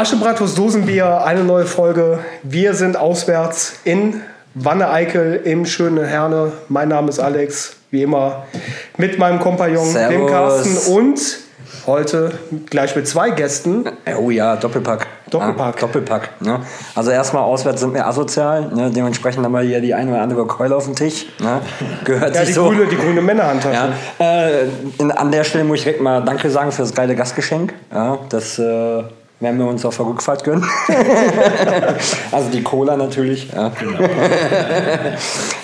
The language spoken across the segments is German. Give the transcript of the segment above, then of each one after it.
Aschebratwurst Dosenbier, eine neue Folge. Wir sind auswärts in Wanne-Eickel im schönen Herne. Mein Name ist Alex, wie immer mit meinem Kompagnon, Servus. dem Carsten und heute gleich mit zwei Gästen. Oh ja, Doppelpack. Doppelpack. Ja, Doppelpack. Ne? Also erstmal auswärts sind wir asozial. Ne? Dementsprechend haben wir hier die eine oder andere Keule auf dem Tisch. Ne? Gehört Ja, sich die so. grüne, die grüne Männerhandtasche. Ja, äh, an der Stelle muss ich direkt mal Danke sagen für das geile Gastgeschenk. Ja, das äh, werden wir uns auf der Rückfahrt gönnen. also die Cola natürlich. Ja,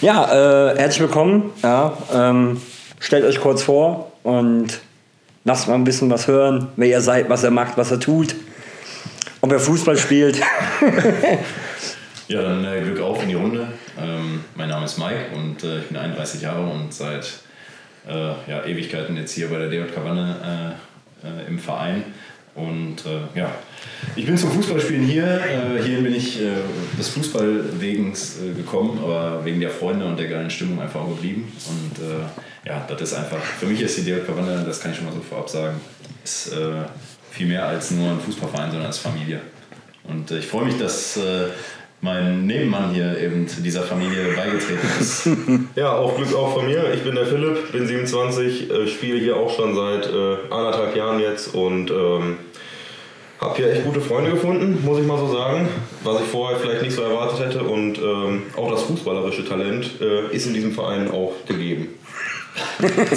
ja äh, herzlich willkommen. Ja, ähm, stellt euch kurz vor und lasst mal ein bisschen was hören, wer ihr seid, was ihr macht, was ihr tut. Ob ihr Fußball spielt. Ja, dann äh, Glück auf in die Runde. Ähm, mein Name ist Mike und äh, ich bin 31 Jahre und seit äh, ja, Ewigkeiten jetzt hier bei der DJK Wanne äh, äh, im Verein. Und äh, ja, ich bin zum Fußballspielen hier. Äh, hierhin bin ich äh, des Fußballwegens äh, gekommen, aber wegen der Freunde und der geilen Stimmung einfach auch geblieben. Und äh, ja, das ist einfach, für mich ist die DJK Wanne, das kann ich schon mal so vorab sagen, ist äh, viel mehr als nur ein Fußballverein, sondern als Familie. Und äh, ich freue mich, dass mein Nebenmann hier eben dieser Familie beigetreten ist. Ja, auch Glück auch von mir. Ich bin der Philipp, bin 27, äh, spiele hier auch schon seit äh, anderthalb Jahren jetzt und ähm, habe hier echt gute Freunde gefunden, muss ich mal so sagen, was ich vorher vielleicht nicht so erwartet hätte. Und ähm, auch das fußballerische Talent äh, ist in diesem Verein auch gegeben.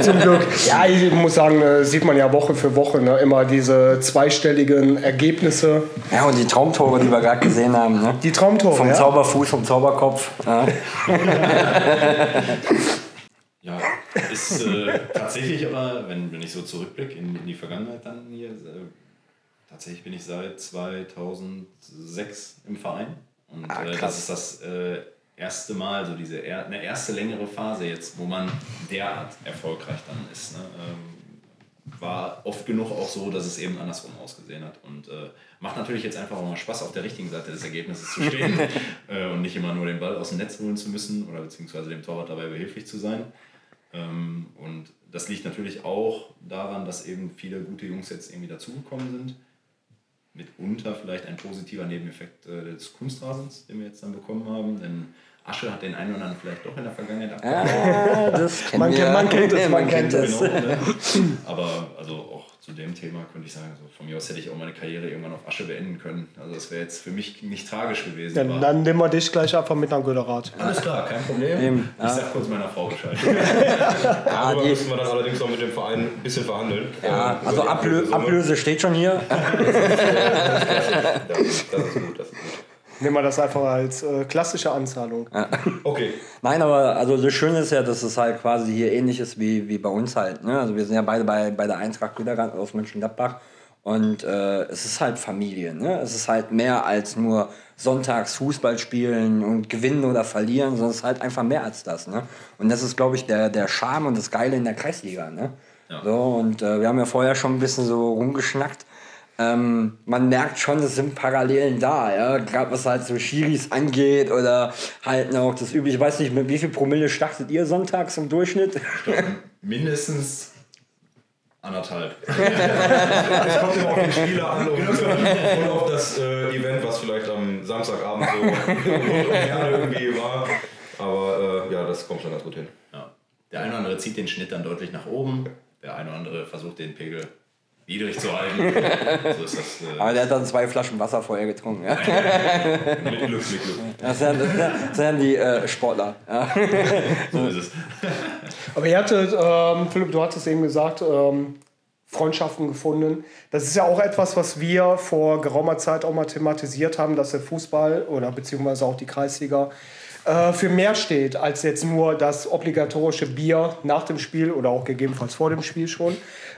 Zum Glück. Ja, ich muss sagen, äh, sieht man ja Woche für Woche ne, immer diese zweistelligen Ergebnisse. Ja, und die Traumtore, die wir gerade gesehen haben. Ne? Die Traumtore. Vom ja? Zauberfuß, vom Zauberkopf. Ja. Ja, ist äh, tatsächlich aber, wenn, wenn ich so zurückblicke in, in die Vergangenheit dann hier, äh, tatsächlich bin ich seit 2006 im Verein. Und Ah, äh, das ist das äh, erste Mal, so diese er, eine erste längere Phase jetzt, wo man derart erfolgreich dann ist. Ne? Ähm, war oft genug auch so, dass es eben andersrum ausgesehen hat. Und äh, macht natürlich jetzt einfach auch mal Spaß, auf der richtigen Seite des Ergebnisses zu stehen äh, und nicht immer nur den Ball aus dem Netz holen zu müssen oder beziehungsweise dem Torwart dabei behilflich zu sein. Ähm, und das liegt natürlich auch daran, dass eben viele gute Jungs jetzt irgendwie dazugekommen sind. Mitunter vielleicht ein positiver Nebeneffekt äh, des Kunstrasens, den wir jetzt dann bekommen haben. Denn Asche hat den einen oder anderen vielleicht doch in der Vergangenheit abgehalten. Ah, das kennen Man wir. kennt- man kennt es, man kennt es. Genau, ne? Aber also auch zu dem Thema könnte ich sagen, so von mir aus hätte ich auch meine Karriere irgendwann auf Asche beenden können. Also das wäre jetzt für mich nicht tragisch gewesen. Dann, aber- dann nehmen wir dich gleich einfach mit nach Göderat. alles klar, kein Problem. Eben, Ich ja. sag kurz meiner Frau Bescheid. Darüber die- müssen wir dann allerdings noch mit dem Verein ein bisschen verhandeln. Ja, also die Ablö. Ablöse steht schon hier. Das, das ist gut, das ist gut. Nehmen wir das einfach als äh, klassische Anzahlung. Okay. Nein, aber also das Schöne ist ja, dass es halt quasi hier ähnlich ist wie, wie bei uns halt. Ne? Also wir sind ja beide bei, bei der Eintracht Güterrand aus Mönchengladbach und äh, es ist halt Familie. Ne? Es ist halt mehr als nur sonntags Fußball spielen und gewinnen oder verlieren, sondern es ist halt einfach mehr als das. Ne? Und das ist, glaube ich, der, der Charme und das Geile in der Kreisliga. Ne? Ja. So, und äh, wir haben ja vorher schon ein bisschen so rumgeschnackt. Ähm, man merkt schon, es sind Parallelen da, ja. Gerade was halt so Schiris angeht oder halt noch das übliche. Ich weiß nicht, mit wie viel Promille startet ihr sonntags im Durchschnitt? Mindestens anderthalb. Es kommt immer auf den Spieler an und, und auf das äh, Event, was vielleicht am Samstagabend so irgendwie war. Aber äh, ja, das kommt schon ganz gut hin. Ja. Der eine oder andere zieht den Schnitt dann deutlich nach oben, der eine oder andere versucht den Pegel niedrig zu halten. so ist das. Äh, Aber der hat dann zwei Flaschen Wasser vorher getrunken. Ja. mit Glück, mit Glück. Das sind, das sind, die äh, Sportler. Ja. So ist es. Aber ihr hattet, ähm, Philipp, du hattest eben gesagt, ähm, Freundschaften gefunden. Das ist ja auch etwas, was wir vor geraumer Zeit auch mal thematisiert haben, dass der Fußball oder beziehungsweise auch die Kreisliga äh, für mehr steht als jetzt nur das obligatorische Bier nach dem Spiel oder auch gegebenenfalls vor dem Spiel schon,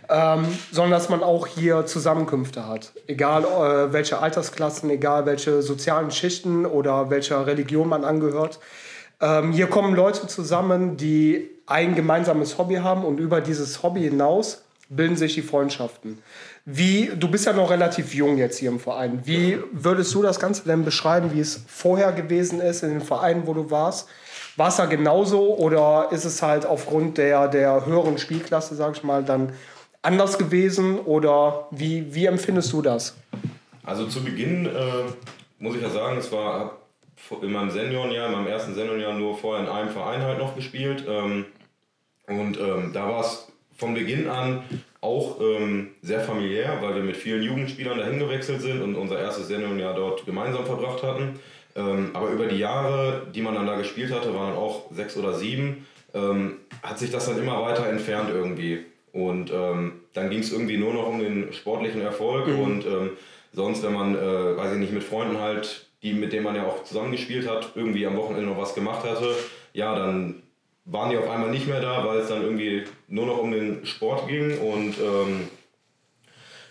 ähm, sondern dass man auch hier Zusammenkünfte hat. Egal äh, welche Altersklassen, egal welche sozialen Schichten oder welcher Religion man angehört. Ähm, hier kommen Leute zusammen, die ein gemeinsames Hobby haben und über dieses Hobby hinaus bilden sich die Freundschaften. Wie, du bist ja noch relativ jung jetzt hier im Verein. Wie würdest du das Ganze denn beschreiben, wie es vorher gewesen ist in den Vereinen, wo du warst? War es da genauso oder ist es halt aufgrund der, der höheren Spielklasse, sag ich mal, dann anders gewesen? Oder wie, wie empfindest du das? Also zu Beginn äh, muss ich ja sagen, es war in meinem Seniorenjahr, in meinem ersten Seniorenjahr nur vorher in einem Verein halt noch gespielt. Ähm, und ähm, da war es von Beginn an auch ähm, sehr familiär, weil wir mit vielen Jugendspielern dahin gewechselt sind und unser erstes Seniorenjahr dort gemeinsam verbracht hatten. Ähm, aber über die Jahre, die man dann da gespielt hatte, waren auch sechs oder sieben, ähm, hat sich das dann immer weiter entfernt irgendwie. Und ähm, dann ging es irgendwie nur noch um den sportlichen Erfolg mhm. und ähm, sonst, wenn man, äh, weiß ich nicht, mit Freunden halt, die, mit denen man ja auch zusammengespielt hat, irgendwie am Wochenende noch was gemacht hatte, ja, dann waren die auf einmal nicht mehr da, weil es dann irgendwie nur noch um den Sport ging und ähm,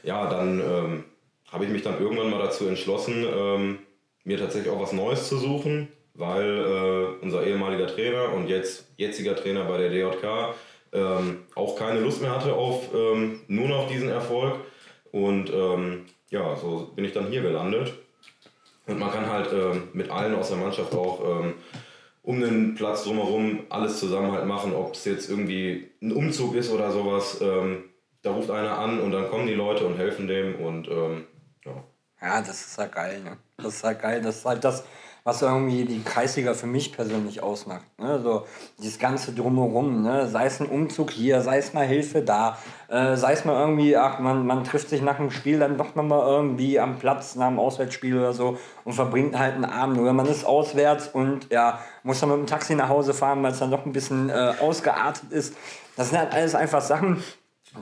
ja, dann ähm, habe ich mich dann irgendwann mal dazu entschlossen, ähm, mir tatsächlich auch was Neues zu suchen, weil äh, unser ehemaliger Trainer und jetzt jetziger Trainer bei der DJK ähm, auch keine Lust mehr hatte auf ähm, nur noch diesen Erfolg und ähm, ja, so bin ich dann hier gelandet und man kann halt mit allen aus der Mannschaft auch um den Platz drumherum alles zusammen halt machen, ob es jetzt irgendwie ein Umzug ist oder sowas. Ähm, da ruft einer an und dann kommen die Leute und helfen dem und ähm, ja. Ja, das ist halt geil, ne? Das ist halt geil. Das ist halt das, was irgendwie die Kreisliga für mich persönlich ausmacht. Ne? So dieses ganze Drumherum, ne? sei es ein Umzug hier, sei es mal Hilfe da, äh, sei es mal irgendwie, ach, man, man trifft sich nach dem Spiel dann doch nochmal irgendwie am Platz nach dem Auswärtsspiel oder so und verbringt halt einen Abend. Oder man ist auswärts und ja, muss dann mit dem Taxi nach Hause fahren, weil es dann doch ein bisschen äh, ausgeartet ist. Das sind halt alles einfach Sachen,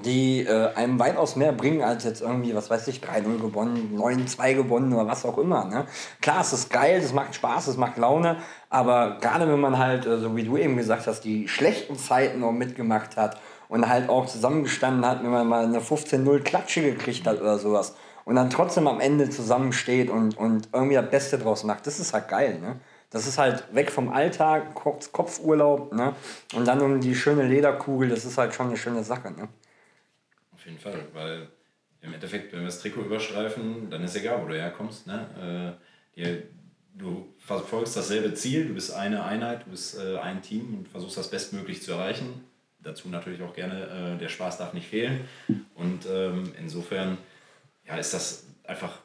die äh, einem weitaus mehr bringen als jetzt irgendwie, was weiß ich, 3-0 gewonnen, 9-2 gewonnen oder was auch immer. Ne? Klar, es ist geil, es macht Spaß, es macht Laune, aber gerade wenn man halt, äh, so wie du eben gesagt hast, die schlechten Zeiten noch mitgemacht hat und halt auch zusammengestanden hat, wenn man mal eine 15-0 Klatsche gekriegt hat oder sowas und dann trotzdem am Ende zusammensteht und, und irgendwie das Beste draus macht, das ist halt geil. Ne? Das ist halt weg vom Alltag, Kopfurlaub ne? und dann um die schöne Lederkugel, das ist halt schon eine schöne Sache. Ne? Auf jeden Fall, weil im Endeffekt, wenn wir das Trikot überstreifen, dann ist egal, wo du herkommst. Ne? Äh, die, du verfolgst dasselbe Ziel, du bist eine Einheit, du bist äh, ein Team und versuchst das bestmöglich zu erreichen. Dazu natürlich auch gerne, äh, der Spaß darf nicht fehlen. Und ähm, insofern ja, ist das einfach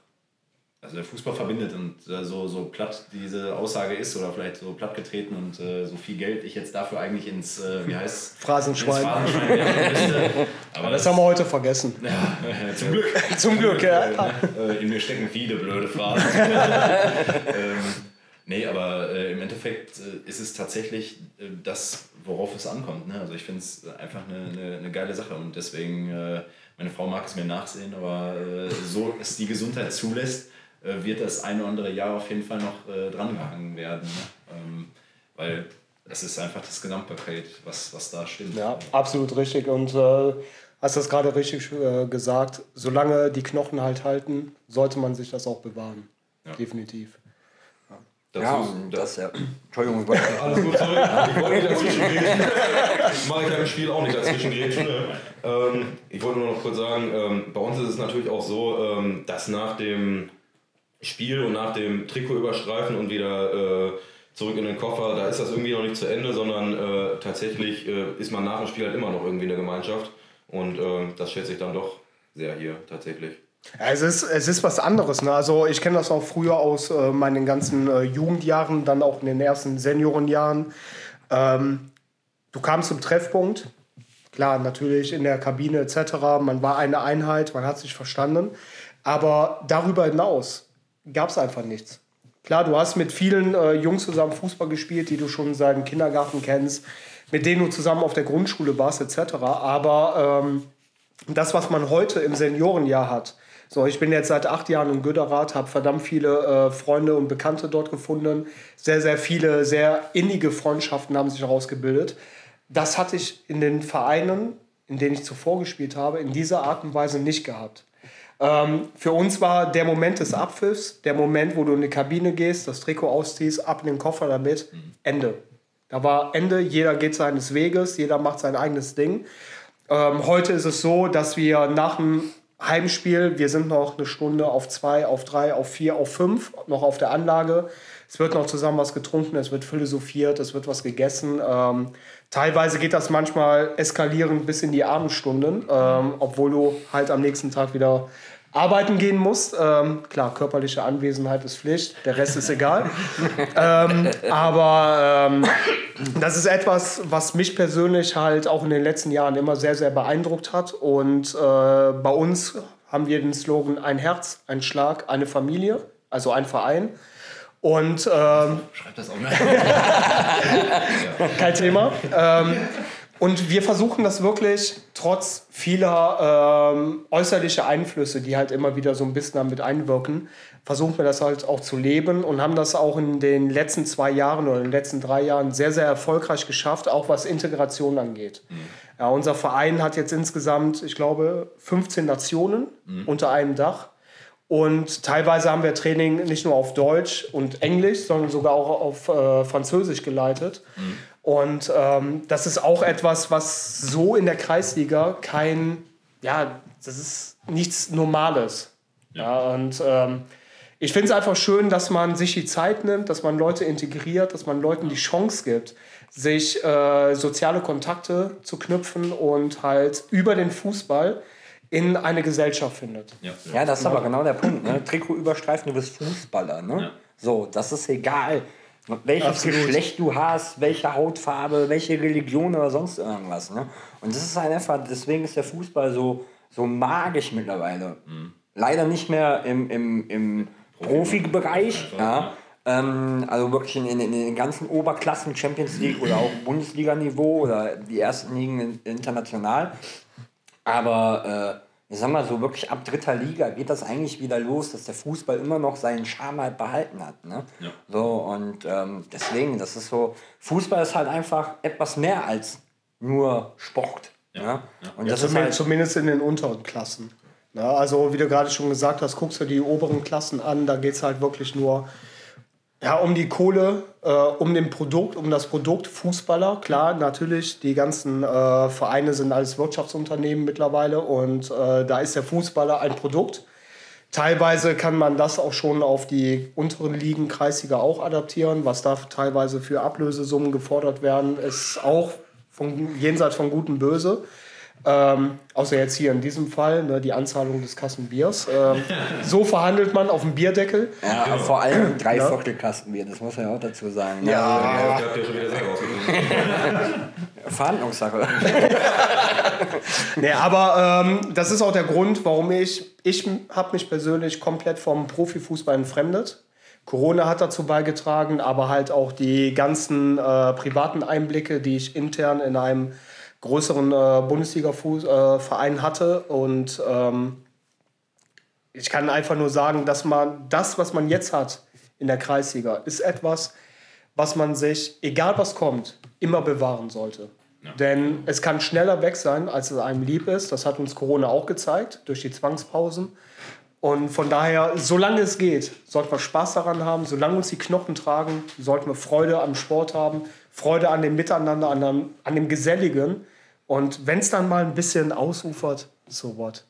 also der Fußball verbindet und äh, so, so platt diese Aussage ist oder vielleicht so platt getreten und äh, so viel Geld ich jetzt dafür eigentlich ins, äh, wie heißt Phrasenschwein. Phrasenschwein Aber das, das, haben wir heute vergessen. Ja, zum Glück. zum Glück, ja. Äh, in mir stecken viele blöde Phrasen. ähm, nee, aber äh, im Endeffekt äh, ist es tatsächlich das, worauf es ankommt. Ne? Also ich finde es einfach eine, eine, eine, geile Sache und deswegen, meine Frau mag es mir nachsehen, aber so es die Gesundheit zulässt, äh, wird das eine oder andere Jahr auf jeden Fall noch äh, drangehangen werden. Ne? Ähm, weil es ist einfach das Gesamtpaket, was, was da stimmt. Ja, absolut richtig. Und äh, hast das gerade richtig äh, gesagt, solange die Knochen halt halten, sollte man sich das auch bewahren. Ja. Definitiv. Dazu, ja, das, ja. Entschuldigung, ich wollte. Alles gut, sorry. Ich wollte nicht dazwischen. Mache ich ja im Spiel auch nicht dazwischen. Ne? Ähm, ich wollte nur noch kurz sagen, ähm, bei uns ist es natürlich auch so, ähm, dass nach dem Spiel und nach dem Trikot überstreifen und wieder äh, zurück in den Koffer, da ist das irgendwie noch nicht zu Ende, sondern äh, tatsächlich äh, ist man nach dem Spiel halt immer noch irgendwie in der Gemeinschaft. Und äh, das schätze ich dann doch sehr hier tatsächlich. Ja, es, ist, es ist was anderes. Ne? Also ich kenne das auch früher aus äh, meinen ganzen äh, Jugendjahren, dann auch in den ersten Seniorenjahren. Ähm, du kamst zum Treffpunkt, klar, natürlich in der Kabine etc. Man war eine Einheit, man hat sich verstanden. Aber darüber hinaus, gab es einfach nichts. Klar, du hast mit vielen äh, Jungs zusammen Fußball gespielt, die du schon seit dem Kindergarten kennst, mit denen du zusammen auf der Grundschule warst, etc. Aber ähm, das, was man heute im Seniorenjahr hat, so, ich bin jetzt seit acht Jahren in Göderath, habe verdammt viele äh, Freunde und Bekannte dort gefunden. Sehr, sehr viele, sehr innige Freundschaften haben sich herausgebildet. Das hatte ich in den Vereinen, in denen ich zuvor gespielt habe, in dieser Art und Weise nicht gehabt. Ähm, für uns war der Moment des Abpfiffs, der Moment, wo du in die Kabine gehst, das Trikot ausziehst, ab in den Koffer damit. Ende. Da war Ende, jeder geht seines Weges, jeder macht sein eigenes Ding. Ähm, heute ist es so, dass wir nach dem Heimspiel, wir sind noch eine Stunde auf zwei, auf drei, auf vier, auf fünf, noch auf der Anlage. Es wird noch zusammen was getrunken, es wird philosophiert, es wird was gegessen. Ähm, teilweise geht das manchmal eskalierend bis in die Abendstunden, ähm, obwohl du halt am nächsten Tag wieder arbeiten gehen musst. Ähm, klar, körperliche Anwesenheit ist Pflicht, der Rest ist egal. ähm, aber ähm, das ist etwas, was mich persönlich halt auch in den letzten Jahren immer sehr, sehr beeindruckt hat. Und äh, bei uns haben wir den Slogan ein Herz, ein Schlag, eine Familie, also ein Verein. Und ähm, schreib das auch mal. Kein Thema. Ähm, und wir versuchen das wirklich trotz vieler ähm, äußerlicher Einflüsse, die halt immer wieder so ein bisschen damit einwirken, versuchen wir das halt auch zu leben und haben das auch in den letzten zwei Jahren oder in den letzten drei Jahren sehr, sehr erfolgreich geschafft, auch was Integration angeht. Mhm. Ja, unser Verein hat jetzt insgesamt, ich glaube, 15 Nationen mhm. unter einem Dach. Und teilweise haben wir Training nicht nur auf Deutsch und Englisch, sondern sogar auch auf äh, Französisch geleitet. Mhm. Und ähm, das ist auch etwas, was so in der Kreisliga kein, ja, das ist nichts Normales. Ja, ja und ähm, ich finde es einfach schön, dass man sich die Zeit nimmt, dass man Leute integriert, dass man Leuten die Chance gibt, sich äh, soziale Kontakte zu knüpfen und halt über den Fußball in eine Gesellschaft findet. Ja, ja das ist aber genau der Punkt. Ne? Trikot überstreifen, du bist Fußballer. Ne? Ja. So, das ist egal, welches Absolut. Geschlecht du hast, welche Hautfarbe, welche Religion oder sonst irgendwas. Ne? Und das ist halt einfach, deswegen ist der Fußball so, so magisch mittlerweile. Mhm. Leider nicht mehr im, im, im Profibereich. Ja. Ähm, also wirklich in, in, in, den ganzen Oberklassen, Champions League oder auch Bundesliga-Niveau oder die ersten Ligen international. Aber äh, ich sag mal so, wirklich ab dritter Liga geht das eigentlich wieder los, dass der Fußball immer noch seinen Charme halt behalten hat. Ne? Ja. So, und ähm, deswegen, das ist so, Fußball ist halt einfach etwas mehr als nur Sport. Ja. ja? Und ja, das zumindest, ist halt, zumindest in den unteren Klassen. Ja, also wie du gerade schon gesagt hast, guckst du die oberen Klassen an, da geht es halt wirklich nur ja, um die Kohle, äh, um den Produkt, um das Produkt Fußballer. Klar, natürlich, die ganzen äh, Vereine sind alles Wirtschaftsunternehmen mittlerweile und äh, da ist der Fußballer ein Produkt. Teilweise kann man das auch schon auf die unteren Ligen, Kreisliga auch adaptieren. Was da teilweise für Ablösesummen gefordert werden, ist auch von, jenseits von Gut und Böse. Ähm, außer jetzt hier in diesem Fall, ne, die Anzahlung des Kassenbiers. Ähm, so verhandelt man auf dem Bierdeckel. Ja, genau. vor allem drei ja. Viertel Kassenbier, das muss man ja auch dazu sagen. Ne? Ja, ja, ja. ihr schon wieder Verhandlungssache. nee, aber ähm, das ist auch der Grund, warum ich, ich habe mich persönlich komplett vom Profifußball entfremdet. Corona hat dazu beigetragen, aber halt auch die ganzen äh, privaten Einblicke, die ich intern in einem größeren äh, Bundesliga-Verein hatte. Und ähm, ich kann einfach nur sagen, dass man das, was man jetzt hat in der Kreisliga, ist etwas, was man sich, egal was kommt, immer bewahren sollte. Ja. Denn es kann schneller weg sein, als es einem lieb ist. Das hat uns Corona auch gezeigt, durch die Zwangspausen. Und von daher, solange es geht, sollten wir Spaß daran haben. Solange uns die Knochen tragen, sollten wir Freude am Sport haben. Freude an dem Miteinander, an dem, an dem Geselligen. Und wenn es dann mal ein bisschen ausufert, so what.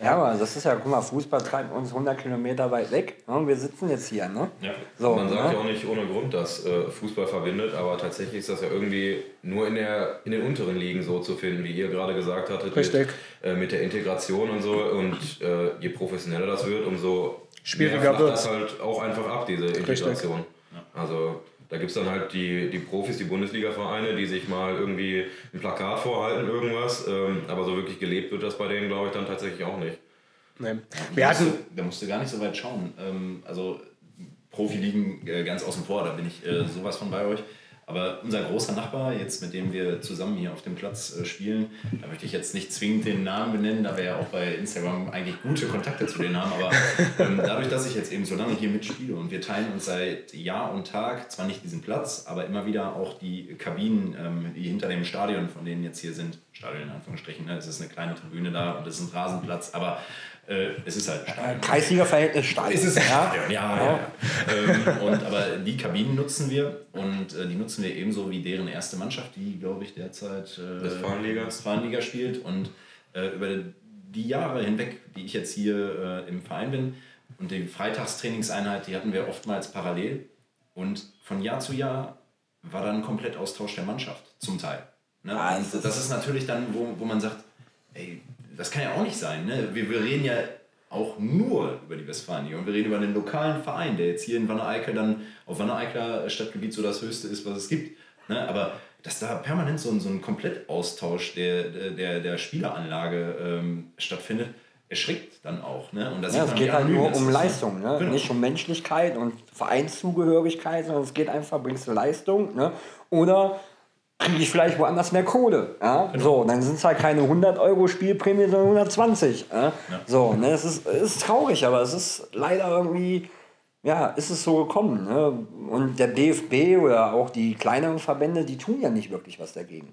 Ja, aber das ist ja, guck mal, Fußball treibt uns 100 Kilometer weit weg. Ne? Wir sitzen jetzt hier. Ne? Ja. So, Man sagt ne? ja auch nicht ohne Grund, dass äh, Fußball verbindet, aber tatsächlich ist das ja irgendwie nur in, der, in den unteren Ligen so zu finden, wie ihr gerade gesagt hattet. Richtig. Mit, äh, mit der Integration und so. Und äh, je professioneller das wird, umso schwieriger wird das halt auch einfach ab, diese Integration. Ja. Also da gibt es dann halt die, die Profis, die Bundesliga-Vereine, die sich mal irgendwie ein Plakat vorhalten, irgendwas. Ähm, aber so wirklich gelebt wird das bei denen, glaube ich, dann tatsächlich auch nicht. Nee. Wir hatten, da musst du gar nicht so weit schauen. Ähm, also Profiligen äh, ganz außen vor, da bin ich äh, sowas von bei euch. Aber unser großer Nachbar, jetzt mit dem wir zusammen hier auf dem Platz äh, spielen, da möchte ich jetzt nicht zwingend den Namen benennen, da wir ja auch bei Instagram eigentlich gute Kontakte zu denen haben. Aber ähm, dadurch, dass ich jetzt eben so lange hier mitspiele und wir teilen uns seit Jahr und Tag zwar nicht diesen Platz, aber immer wieder auch die Kabinen, ähm, die hinter dem Stadion, von denen jetzt hier sind, Stadion in Anführungsstrichen, ne? es ist eine kleine Tribüne da und es ist ein Rasenplatz, aber äh, es ist halt Stadion. Kreisliga-Verhältnis. Es ist ein Stadion, ja. ja, ja. ähm, und, aber die Kabinen nutzen wir und äh, die nutzen wir ebenso wie deren erste Mannschaft, die, glaube ich, derzeit äh, Westfalenliga. Westfalenliga spielt. Und äh, über die Jahre hinweg, die ich jetzt hier äh, im Verein bin, und die Freitagstrainingseinheit, die hatten wir oftmals parallel. Und von Jahr zu Jahr war dann komplett Austausch der Mannschaft, zum Teil. Ne? Ah, das ist natürlich dann, wo, wo man sagt, ey, das kann ja auch nicht sein. Ne? Wir, wir reden ja auch nur über die Westfalenliga. Und wir reden über einen lokalen Verein, der jetzt hier in Wanne-Eickel dann auf Wanne-Eicler Stadtgebiet so das Höchste ist, was es gibt. Ne? Aber dass da permanent so ein, so ein Komplettaustausch der, der, der Spieleranlage ähm, stattfindet, erschrickt dann auch. Ne? Und ja, es geht halt nur um Leistung, ne? Genau. nicht um Menschlichkeit und Vereinszugehörigkeit, sondern es geht einfach, bringst du Leistung ne? oder kriege ich vielleicht woanders mehr Kohle. Ja? Genau. So, dann sind es halt keine 100 Euro Spielprämie, sondern 120. Ja? ja. So, ne? es ist, es ist traurig, aber es ist leider irgendwie ja, ist es so gekommen. Ne? Und der DFB oder auch die kleineren Verbände, die tun ja nicht wirklich was dagegen.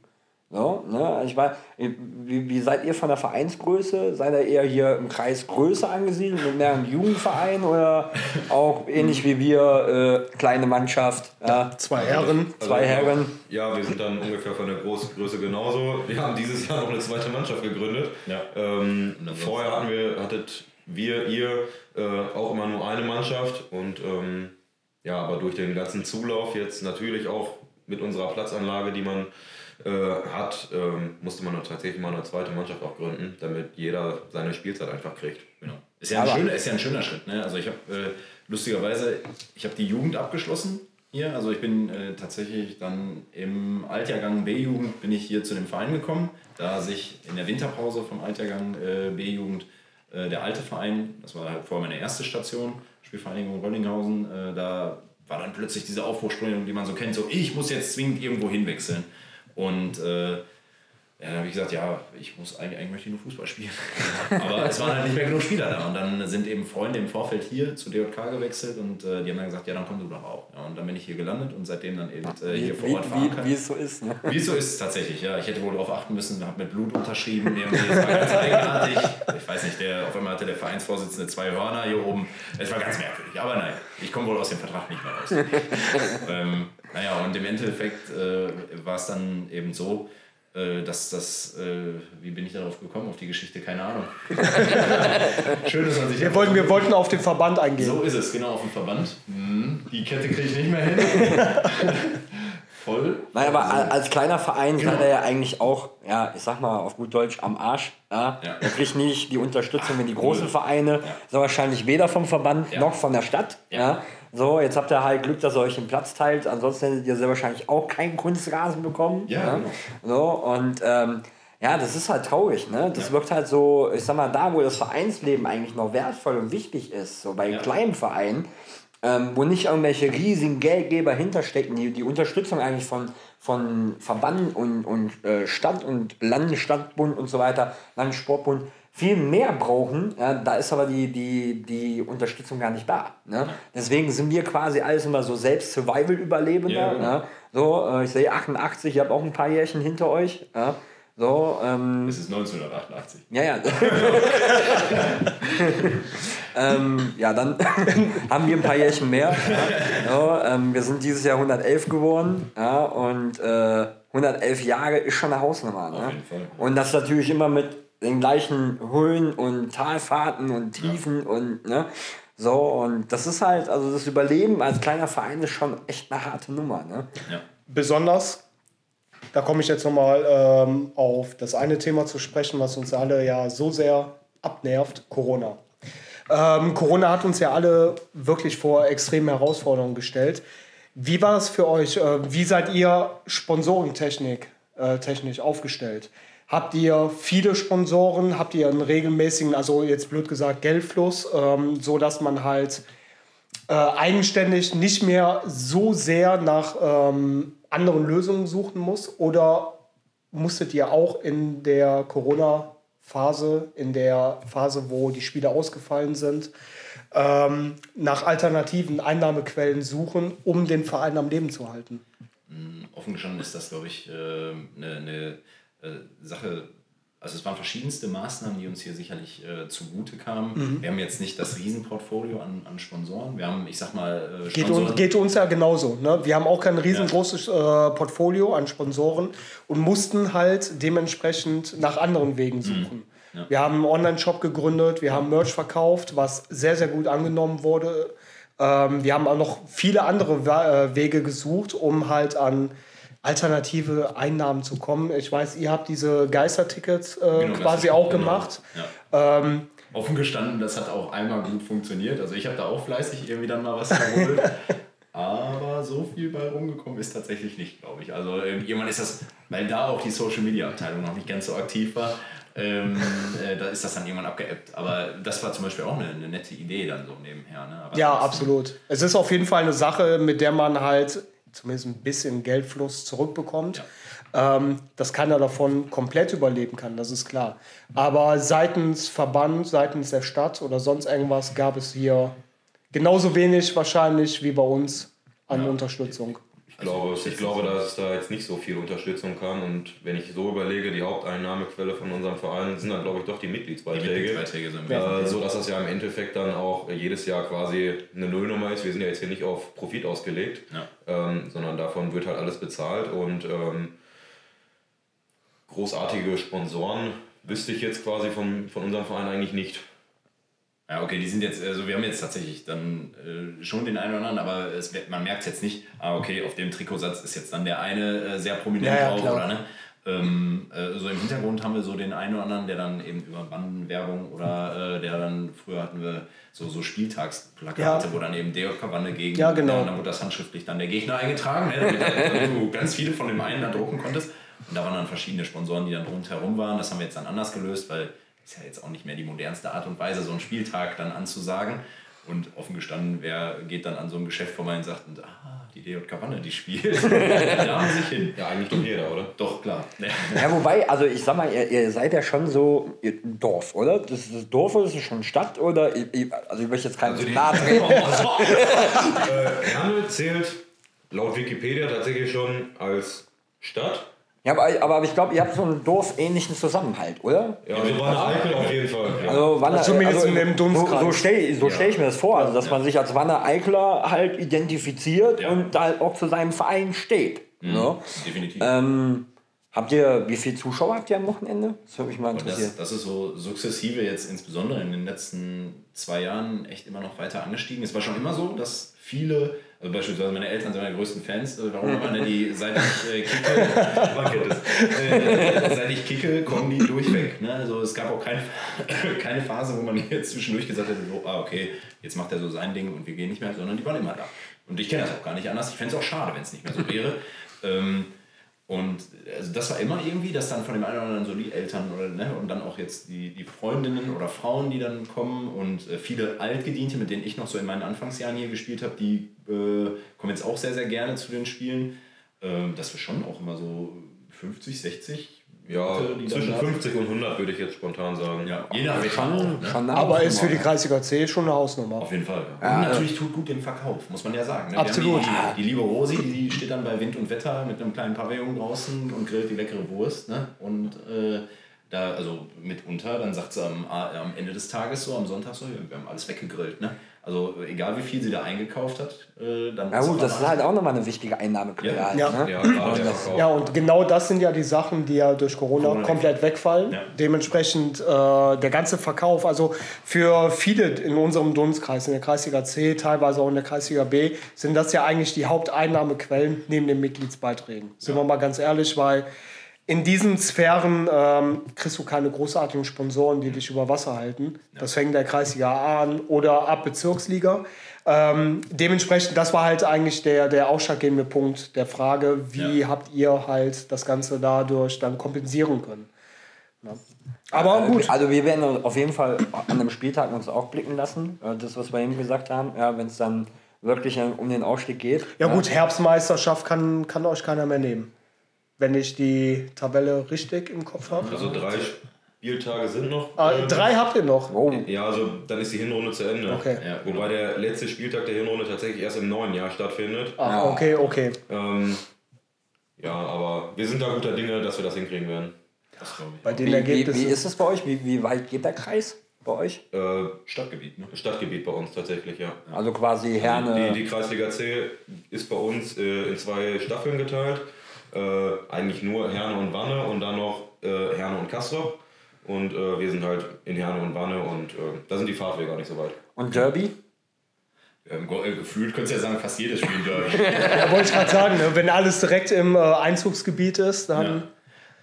So, ne? Ich war, wie, wie seid ihr von der Vereinsgröße? Seid ihr eher hier im Kreis größer angesiedelt, mit mehr einem Jugendverein oder auch ähnlich wie wir, äh, kleine Mannschaft? Ja, zwei Herren. Also, zwei Herren. Ja, wir sind dann ungefähr von der Großgröße genauso. Wir haben dieses Jahr noch eine zweite Mannschaft gegründet. Ja. Ähm, vorher hatten wir, hattet wir, ihr äh, auch immer nur eine Mannschaft und ähm, ja, aber durch den ganzen Zulauf jetzt natürlich auch mit unserer Platzanlage, die man äh, hat, ähm, musste man tatsächlich mal eine zweite Mannschaft auch gründen, damit jeder seine Spielzeit einfach kriegt. Genau. Ist ja, ein schöner, ist ja ein schöner Schritt. Ne? Also ich habe äh, lustigerweise, ich habe die Jugend abgeschlossen hier. Also ich bin äh, tatsächlich dann im Altjahrgang B-Jugend bin ich hier zu dem Verein gekommen, da sich in der Winterpause vom Altjahrgang äh, B-Jugend äh, der alte Verein, das war halt vorher meine erste Station, Spielvereinigung Rollinghausen, äh, da war dann plötzlich diese Aufbruchsströmung, die man so kennt, so ich muss jetzt zwingend irgendwo hinwechseln. Und äh, ja, dann habe ich gesagt, ja, ich muss eigentlich, eigentlich möchte ich nur Fußball spielen. Aber es waren halt nicht mehr genug Spieler da. Und dann sind eben Freunde im Vorfeld hier zu DJK gewechselt und äh, die haben dann gesagt, ja, dann komm du doch auch. Ja, und dann bin ich hier gelandet und seitdem dann eben äh, hier wie, vor Ort fahren kann. Wie es so ist, ne? Wie es so ist, tatsächlich, ja. Ich hätte wohl darauf achten müssen, habe mit Blut unterschrieben. Irgendwie. Das war ganz eigenartig. Ich weiß nicht, der, auf einmal hatte der Vereinsvorsitzende zwei Hörner hier oben. Es war ganz merkwürdig. Aber nein, ich komme wohl aus dem Vertrag nicht mehr raus. ähm, naja, und im Endeffekt äh, war es dann eben so, äh, dass das, äh, wie bin ich darauf gekommen, auf die Geschichte, keine Ahnung. Schön, dass man sich. Wir wollten, wir wollten auf den Verband eingehen. So ist es, genau, auf den Verband. Mhm. Die Kette kriege ich nicht mehr hin. Voll. Nein, aber also, als kleiner Verein genau. seid ihr ja eigentlich auch, ja, ich sag mal auf gut Deutsch, am Arsch. Ja? ja. Er kriegt nicht die Unterstützung wie die großen Vereine, ja. so wahrscheinlich weder vom Verband ja. noch von der Stadt. Ja. So, jetzt habt ihr halt Glück, dass ihr euch den Platz teilt. Ansonsten hättet ihr sehr wahrscheinlich auch keinen Kunstrasen bekommen. Ja. Genau. So, und ähm, ja, das ist halt traurig. Ne? Das ja. wirkt halt so, ich sag mal, da, wo das Vereinsleben eigentlich noch wertvoll und wichtig ist, so bei ja. kleinen Vereinen, ähm, wo nicht irgendwelche riesigen Geldgeber hinterstecken, die die Unterstützung eigentlich von, von Verband und, und äh, Stadt und Landesstadtbund und so weiter, Landessportbund, viel mehr brauchen, ja, da ist aber die, die, die Unterstützung gar nicht da. Ne? Deswegen sind wir quasi alles immer so selbst Survival-Überlebender. Ja, genau. ne? So, äh, ich sehe 88, ihr habt auch ein paar Jährchen hinter euch. Ja? So, ähm, das ist 1988. Ja, ja. ähm, ja, dann haben wir ein paar Jährchen mehr. Ja? So, ähm, wir sind dieses Jahr 111 geworden. Ja? Und äh, 111 Jahre ist schon eine Hausnummer. Ne? Und das natürlich immer mit den gleichen Höhen und Talfahrten und Tiefen ja. und ne, so und das ist halt, also das Überleben als kleiner Verein ist schon echt eine harte Nummer. Ne? Ja. Besonders, da komme ich jetzt nochmal ähm, auf das eine Thema zu sprechen, was uns alle ja so sehr abnervt, Corona. Ähm, Corona hat uns ja alle wirklich vor extreme Herausforderungen gestellt. Wie war das für euch? Äh, wie seid ihr Sponsorentechnik äh, technisch aufgestellt? Habt ihr viele Sponsoren? Habt ihr einen regelmäßigen, also jetzt blöd gesagt, Geldfluss, ähm, so dass man halt äh, eigenständig nicht mehr so sehr nach ähm, anderen Lösungen suchen muss? Oder musstet ihr auch in der Corona-Phase, in der Phase, wo die Spiele ausgefallen sind, ähm, nach alternativen Einnahmequellen suchen, um den Verein am Leben zu halten? Hm, offen gestanden ist das, glaube ich, eine äh, ne, ne Sache, also es waren verschiedenste Maßnahmen, die uns hier sicherlich äh, zugute kamen. Mhm. Wir haben jetzt nicht das Riesenportfolio an, an Sponsoren. Wir haben, ich sag mal, äh, geht, uns, geht, uns, ja genauso. Ne? Wir haben auch kein riesengroßes ja. äh, Portfolio an Sponsoren und mussten halt dementsprechend nach anderen Wegen mhm. suchen. Mhm. Ja. Wir haben einen Online-Shop gegründet, wir haben Merch verkauft, was sehr, sehr gut angenommen wurde. Ähm, wir haben auch noch viele andere äh, Wege gesucht, um halt an alternative Einnahmen zu kommen. Ich weiß, ihr habt diese Geistertickets äh, genau, quasi auch gemacht. Ja. Ähm, offen gestanden, das hat auch einmal gut funktioniert. Also ich habe da auch fleißig irgendwie dann mal was geholt. Aber so viel bei rumgekommen ist tatsächlich nicht, glaube ich. Also irgendwann ist das, weil da auch die Social Media Abteilung noch nicht ganz so aktiv war, ähm, äh, da ist das dann irgendwann abgeebbt. Aber das war zum Beispiel auch eine, eine nette Idee dann so nebenher. Ne? Ja, absolut. Es ist auf jeden Fall eine Sache, mit der man halt zumindest ein bisschen Geldfluss zurückbekommt. Ja. Ähm, dass keiner davon komplett überleben kann, das ist klar. Aber seitens Verband, seitens der Stadt oder sonst irgendwas gab es hier genauso wenig wahrscheinlich wie bei uns an ja. Unterstützung. Ich glaube, ich glaube, dass es da jetzt nicht so viel Unterstützung kam. Und wenn ich so überlege, die Haupteinnahmequelle von unserem Verein sind dann, glaube ich, doch die Mitgliedsbeiträge. Die Mitgliedsbeiträge sind äh, so dass das ja im Endeffekt dann auch jedes Jahr quasi eine Nullnummer ist. Wir sind ja jetzt hier nicht auf Profit ausgelegt, ja. ähm, sondern davon wird halt alles bezahlt. Und ähm, großartige Sponsoren wüsste ich jetzt quasi von, von unserem Verein eigentlich nicht. Ja, okay, die sind jetzt, also wir haben jetzt tatsächlich dann äh, schon den einen oder anderen, aber es, man merkt es jetzt nicht, ah, okay, auf dem Trikotsatz ist jetzt dann der eine äh, sehr prominent ja, ja, drauf, oder ne? Ähm, äh, so im Hintergrund haben wir so den einen oder anderen, der dann eben über Bandenwerbung oder äh, der dann, früher hatten wir so, so Spieltagsplakate, ja. wo dann eben DJK Wanne gegen, ja, genau. dann wurde das handschriftlich dann der Gegner eingetragen, ne, damit, damit du ganz viele von dem einen da drucken konntest. Und da waren dann verschiedene Sponsoren, die dann rundherum waren. Das haben wir jetzt dann anders gelöst, weil ist ja jetzt auch nicht mehr die modernste Art und Weise, so einen Spieltag dann anzusagen. Und offen gestanden, wer geht dann an so ein Geschäft vorbei und sagt, ah, die DJK Wanne, die spielt. da sich hin. Ja, eigentlich doch jeder, oder? Doch, klar. Ja, wobei, also ich sag mal, ihr, ihr seid ja schon so ein Dorf, oder? Das ist das Dorf oder ist es schon Stadt? Oder, also ich möchte jetzt keinen also nahe treten. äh, Herne zählt laut Wikipedia tatsächlich schon als Stadt. Ja, aber, aber ich glaube, ihr habt so einen dorfähnlichen Zusammenhalt, oder? Ja, also Wanne Eickel auf jeden Fall. Ja. Also, Wanne, also zumindest also, in dem Dunstkreis. So, so stelle so stell ich mir das vor, also, dass man sich als Wanne Eikler halt identifiziert und da auch zu seinem Verein steht. Mhm, ne? Definitiv. Ähm, Habt ihr, wie viele Zuschauer habt ihr am Wochenende? Das würde mich mal interessieren. Das, das, ist so sukzessive jetzt insbesondere in den letzten zwei Jahren echt immer noch weiter angestiegen. Es war schon immer so, dass viele also beispielsweise meine Eltern sind meine größten Fans. Äh, warum immer, ne? Die, seit ich äh, kicke, äh, seit ich kicke, kommen die durchweg. Ne? Also es gab auch keine, keine Phase, wo man jetzt zwischendurch gesagt hätte, so, ah, okay, jetzt macht er so sein Ding und wir gehen nicht mehr, sondern die waren immer da. Und ich kenne das auch gar nicht anders. Ich fände es auch schade, wenn es nicht mehr so wäre. Ähm, und also das war immer irgendwie, dass dann von dem einen oder anderen so die Eltern oder ne, und dann auch jetzt die, die Freundinnen oder Frauen, die dann kommen und äh, viele Altgediente, mit denen ich noch so in meinen Anfangsjahren hier gespielt habe, die äh, kommen jetzt auch sehr, sehr gerne zu den Spielen. Äh, dass wir schon auch immer so 50, 60 ja, zwischen 50 und 100 würde ich jetzt spontan sagen. Ja, je nach schon, schon Aber ist für die Kreisiger C schon eine Hausnummer. Auf jeden Fall. Ja. Und natürlich tut gut den Verkauf, muss man ja sagen. Ne? Absolut. Die, die, liebe Rosi, die steht dann bei Wind und Wetter mit einem kleinen Pavillon draußen und grillt die leckere Wurst. Ne? Und äh, da, also mitunter, dann sagt sie am, am Ende des Tages so, am Sonntag so, wir haben alles weggegrillt. Ne? Also egal wie viel sie da eingekauft hat, äh, dann. Ja gut, das ist halt auch nochmal eine wichtige Einnahmequelle. Ja. Ja. Ne? Ja, und ja, und genau das sind ja die Sachen, die ja durch Corona, Corona komplett wegfallen. Ja. Dementsprechend äh, der ganze Verkauf, also für viele in unserem Dunstkreis, in der Kreisliga C, teilweise auch in der Kreisliga B, sind das ja eigentlich die Haupteinnahmequellen neben den Mitgliedsbeiträgen. Sind wir mal ganz ehrlich, weil in diesen Sphären ähm, kriegst du keine großartigen Sponsoren, die dich über Wasser halten. Das fängt der Kreisliga A an oder ab Bezirksliga. Ähm, dementsprechend, das war halt eigentlich der, der ausschlaggebende Punkt der Frage, wie ja. habt ihr halt das Ganze dadurch dann kompensieren können. Ja. Aber gut. Also wir werden auf jeden Fall an dem Spieltag uns auch blicken lassen. Äh, das, was wir eben gesagt haben, ja, wenn es dann wirklich um den Ausstieg geht. Ja, ja. gut, Herbstmeisterschaft kann, kann euch keiner mehr nehmen wenn ich die Tabelle richtig im Kopf habe. Also drei Spieltage sind noch. Ah, ähm, drei habt ihr noch? Oh. Ja, also dann ist die Hinrunde zu Ende. Okay. Ja, wobei der letzte Spieltag der Hinrunde tatsächlich erst im neuen Jahr stattfindet. Ah, okay, okay. Ähm, ja, aber wir sind da guter Dinge, dass wir das hinkriegen werden. Das bei den wie, wie, wie ist es bei euch? Wie, wie weit geht der Kreis? bei euch? Äh, Stadtgebiet, ne? Stadtgebiet bei uns tatsächlich, ja. Also quasi also Herne. Also die, die Kreisliga C ist bei uns äh, in zwei Staffeln geteilt äh, eigentlich nur Herne und Wanne und dann noch äh, Herne und Kastrop. Und äh, wir sind halt in Herne und Wanne und äh, da sind die Fahrtwege gar nicht so weit. Und Derby? Ähm, gefühlt könntest du ja sagen, fast jedes Spiel Derby. ja, wollte ich gerade sagen, ne? wenn alles direkt im äh, Einzugsgebiet ist, dann. Ja.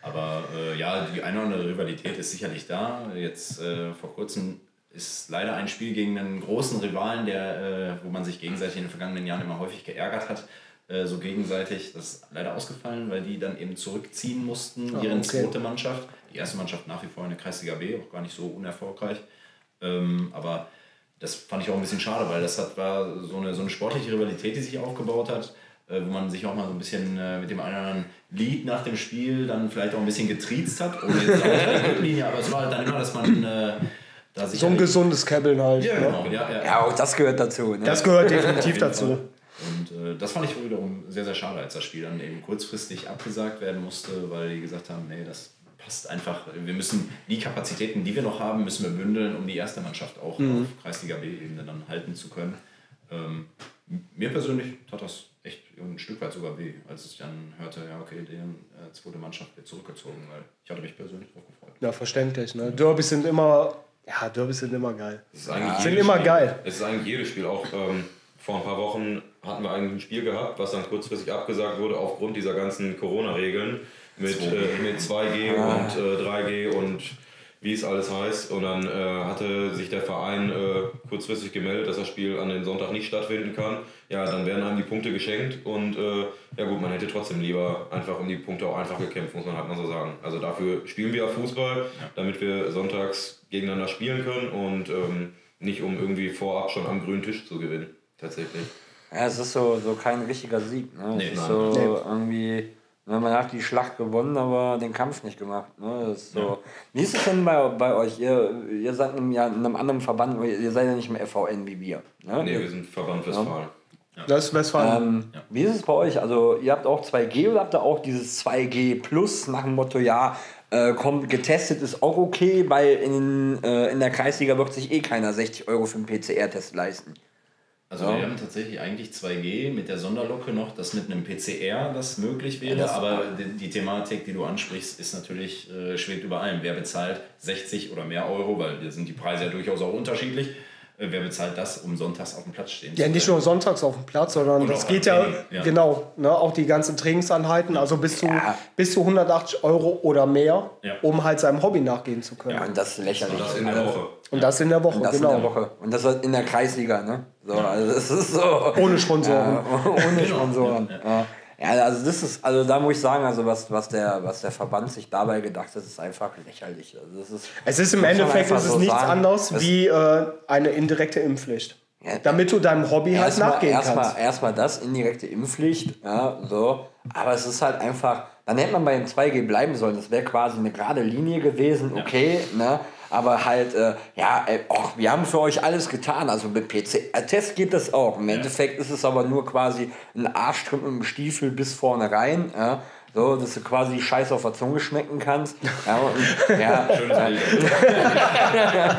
Aber äh, ja, die eine oder andere Rivalität ist sicherlich da. Jetzt vor kurzem ist leider ein Spiel gegen einen großen Rivalen, der, äh, wo man sich gegenseitig in den vergangenen Jahren immer häufig geärgert hat. Äh, so gegenseitig. Das ist leider ausgefallen, weil die dann eben zurückziehen mussten, Ah, ihre okay. zweite Mannschaft. Die erste Mannschaft nach wie vor in der Kreisliga B, auch gar nicht so unerfolgreich. Ähm, aber das fand ich auch ein bisschen schade, weil das hat, war so eine, so eine sportliche Rivalität, die sich aufgebaut hat, äh, wo man sich auch mal so ein bisschen äh, mit dem einen oder anderen Lied nach dem Spiel dann vielleicht auch ein bisschen getriezt hat. Ohne jetzt auch aber es war halt dann immer, dass man äh, da sich. So ein gesundes Käbbeln halt. Ja, ne? genau. Ja, ja. Ja, auch das gehört dazu. Ne? Das gehört definitiv dazu. Äh, das fand ich wiederum sehr, sehr schade, als das Spiel dann eben kurzfristig abgesagt werden musste, weil die gesagt haben, nee, das passt einfach. Wir müssen die Kapazitäten, die wir noch haben, müssen wir bündeln, um die erste Mannschaft auch Mhm. auf Kreisliga B-Ebene dann halten zu können. Ähm, mir persönlich tat das echt ein Stück weit sogar weh, als ich dann hörte, ja, okay, die äh, zweite Mannschaft wird zurückgezogen, weil ich hatte mich persönlich drauf gefreut. Ja, verständlich. Ne? Derbys sind immer, ja, Derbys sind immer geil. Es ist eigentlich Sind jedes immer Spiel. geil. Es ist eigentlich jedes Spiel. Auch ähm, vor ein paar Wochen hatten wir eigentlich ein Spiel gehabt, was dann kurzfristig abgesagt wurde aufgrund dieser ganzen Corona-Regeln mit, äh, mit 2G und äh, 3G und wie es alles heißt. Und dann äh, hatte sich der Verein äh, kurzfristig gemeldet, dass das Spiel an dem Sonntag nicht stattfinden kann. Ja, dann werden einem die Punkte geschenkt und äh, ja gut, man hätte trotzdem lieber einfach um die Punkte auch einfach gekämpft, muss man halt mal so sagen. Also dafür spielen wir Fußball, damit wir sonntags gegeneinander spielen können und ähm, nicht um irgendwie vorab schon am grünen Tisch zu gewinnen. Tatsächlich. Ja, es ist so, so kein richtiger Sieg. Ne? Nee, es ist nein. so Nee. irgendwie, ne, man hat die Schlacht gewonnen, aber den Kampf nicht gemacht. Ne? Das ist so. Wie ist es denn bei, bei euch? Ihr, ihr seid in einem, ja, in einem anderen Verband, ihr seid ja nicht mehr FVN wie wir. Ne? Nee, wir sind Verband Westfalen. Das ist Westfalen. Ähm, Wie ist es bei euch? Also ihr habt auch 2G oder habt ihr auch dieses 2G Plus nach dem Motto, ja, äh, kommt, getestet ist auch okay, weil in, äh, in der Kreisliga wird sich eh keiner 60 Euro für einen PCR-Test leisten. Also Ja. wir haben tatsächlich eigentlich 2G mit der Sonderlocke noch, dass mit einem PCR das möglich wäre, Ja, aber die, die Thematik, die du ansprichst, ist natürlich, äh, schwebt über allem. Wer bezahlt 60 oder mehr Euro, weil da sind die Preise ja durchaus auch unterschiedlich, wer bezahlt das, um sonntags auf dem Platz stehen Ja, zu nicht können? nur sonntags auf dem Platz, sondern Und das geht ja, ja. genau, ne, auch die ganzen Trainingsanheiten, also bis zu, Ja. bis zu 180 Euro oder mehr, Ja. um halt seinem Hobby nachgehen zu können. Ja, und das ist lächerlich. Und das in der Woche. Und das in der Woche, Und das genau. in der Woche. Und das in der Kreisliga, ne? So, also das ist so. Ohne Sponsoren. Ja, ohne Genau, Sponsoren. Ja, Ja. Ja, also das ist, also da muss ich sagen, also was, was, der, was der Verband sich dabei gedacht hat, ist einfach lächerlich. Also das ist, Es ist im Endeffekt ist es so nichts sagen. anderes Es- wie äh, eine indirekte Impfpflicht. Ja. Damit du deinem Hobby halt erstmal, nachgehen erstmal, kannst. erstmal das, indirekte Impfpflicht, ja, so. Aber es ist halt einfach, dann hätte man bei dem 2G bleiben sollen. Das wäre quasi eine gerade Linie gewesen, okay, ne? Aber halt, äh, ja, äh, och, wir haben für euch alles getan. Also mit PCR-Test geht das auch. Im Endeffekt ist es aber nur quasi ein Arschtritt mit dem Stiefel bis vorne rein. Ja? So, dass du quasi die Scheiße auf der Zunge schmecken kannst. Ja, und, ja,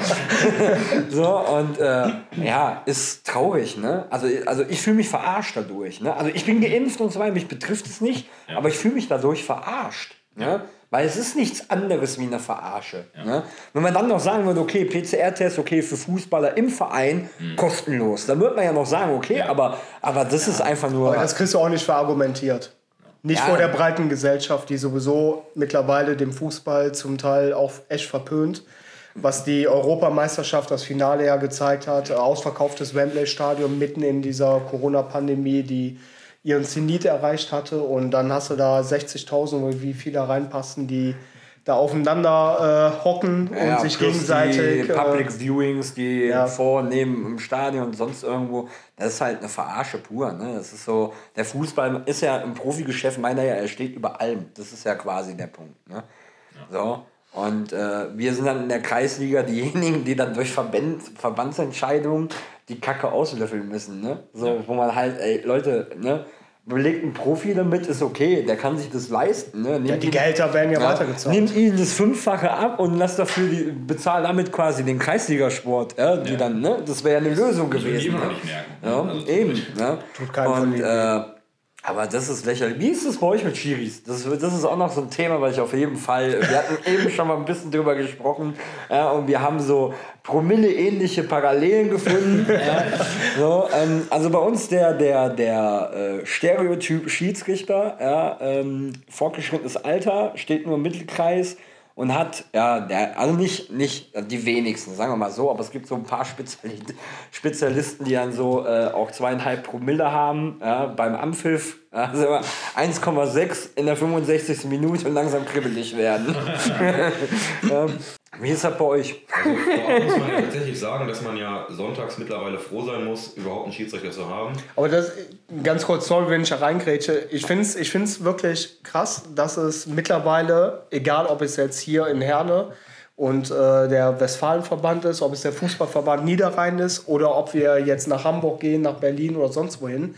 so, und äh, ja, ist traurig, ne? Also, also ich fühle mich verarscht dadurch, ne? Also ich bin geimpft und so weiter, mich betrifft es nicht, aber ich fühle mich dadurch verarscht, ne? Weil es ist nichts anderes wie eine Verarsche. Ne? Wenn man dann noch sagen würde, okay, PCR-Test, okay, für Fußballer im Verein, kostenlos, dann würde man ja noch sagen, okay, aber, aber das ist einfach nur... Aber das kriegst du auch nicht verargumentiert. Nicht Ja. vor der breiten Gesellschaft, die sowieso mittlerweile dem Fußball zum Teil auch echt verpönt. Was die Europameisterschaft, das Finale ja gezeigt hat, äh, ausverkauftes Wembley-Stadion mitten in dieser Corona-Pandemie, die ihren Zenit erreicht hatte. Und dann hast du da 60.000 oder wie viele reinpassen, die da aufeinander äh, hocken Ja, und sich plus gegenseitig. Die Public Viewings, die ja. vornehmen im Stadion und sonst irgendwo, das ist halt eine Verarsche pur. Ne? Das ist so, der Fußball ist ja im Profigeschäft, meiner ja, er steht über allem. Das ist ja quasi der Punkt. Ne? So. Und äh, wir sind dann in der Kreisliga diejenigen, die dann durch Verband, Verbandsentscheidungen die Kacke auslöffeln müssen. Ne? So, wo man halt, ey, Leute, ne? belegt einen Profi damit, ist okay, der kann sich das leisten. Ne? ja, die ihn- Gehälter werden ja, ja, weitergezahlt. Nimmt ihnen das Fünffache ab und lasst dafür die, bezahlt damit quasi den Kreisligasport. Ja, die dann, ne? Das wäre ja eine Lösung Das gewesen. ne? merken. Ja, Also, eben. Ne? Tut keinem von und, äh, aber das ist lächerlich. Wie ist es bei euch mit Schiris? Das, das ist auch noch so ein Thema, weil ich auf jeden Fall, wir hatten eben schon mal ein bisschen drüber gesprochen ja, und wir haben so Promille-ähnliche Parallelen gefunden. ja. so, ähm, also bei uns der, der, der äh, Stereotyp Schiedsrichter, ja, ähm, fortgeschrittenes Alter, steht nur im Mittelkreis und hat, ja, der, also nicht, nicht die wenigsten, sagen wir mal so, aber es gibt so ein paar Speziali Spezialisten, die dann so äh, auch zweieinhalb Promille haben ja, beim Ampfiff. Also 1,6 in der 65. Minute und langsam kribbelig werden. ja. Wie ist das bei euch? Also vorab muss man ja tatsächlich sagen, dass man ja sonntags mittlerweile froh sein muss, überhaupt einen Schiedsrichter zu haben. Aber das, ganz kurz, sorry, wenn ich da reingrätsche. Ich finde es ich find's wirklich krass, dass es mittlerweile, egal ob es jetzt hier in Herne und äh, der Westfalenverband ist, ob es der Fußballverband Niederrhein ist oder ob wir jetzt nach Hamburg gehen, nach Berlin oder sonst wohin,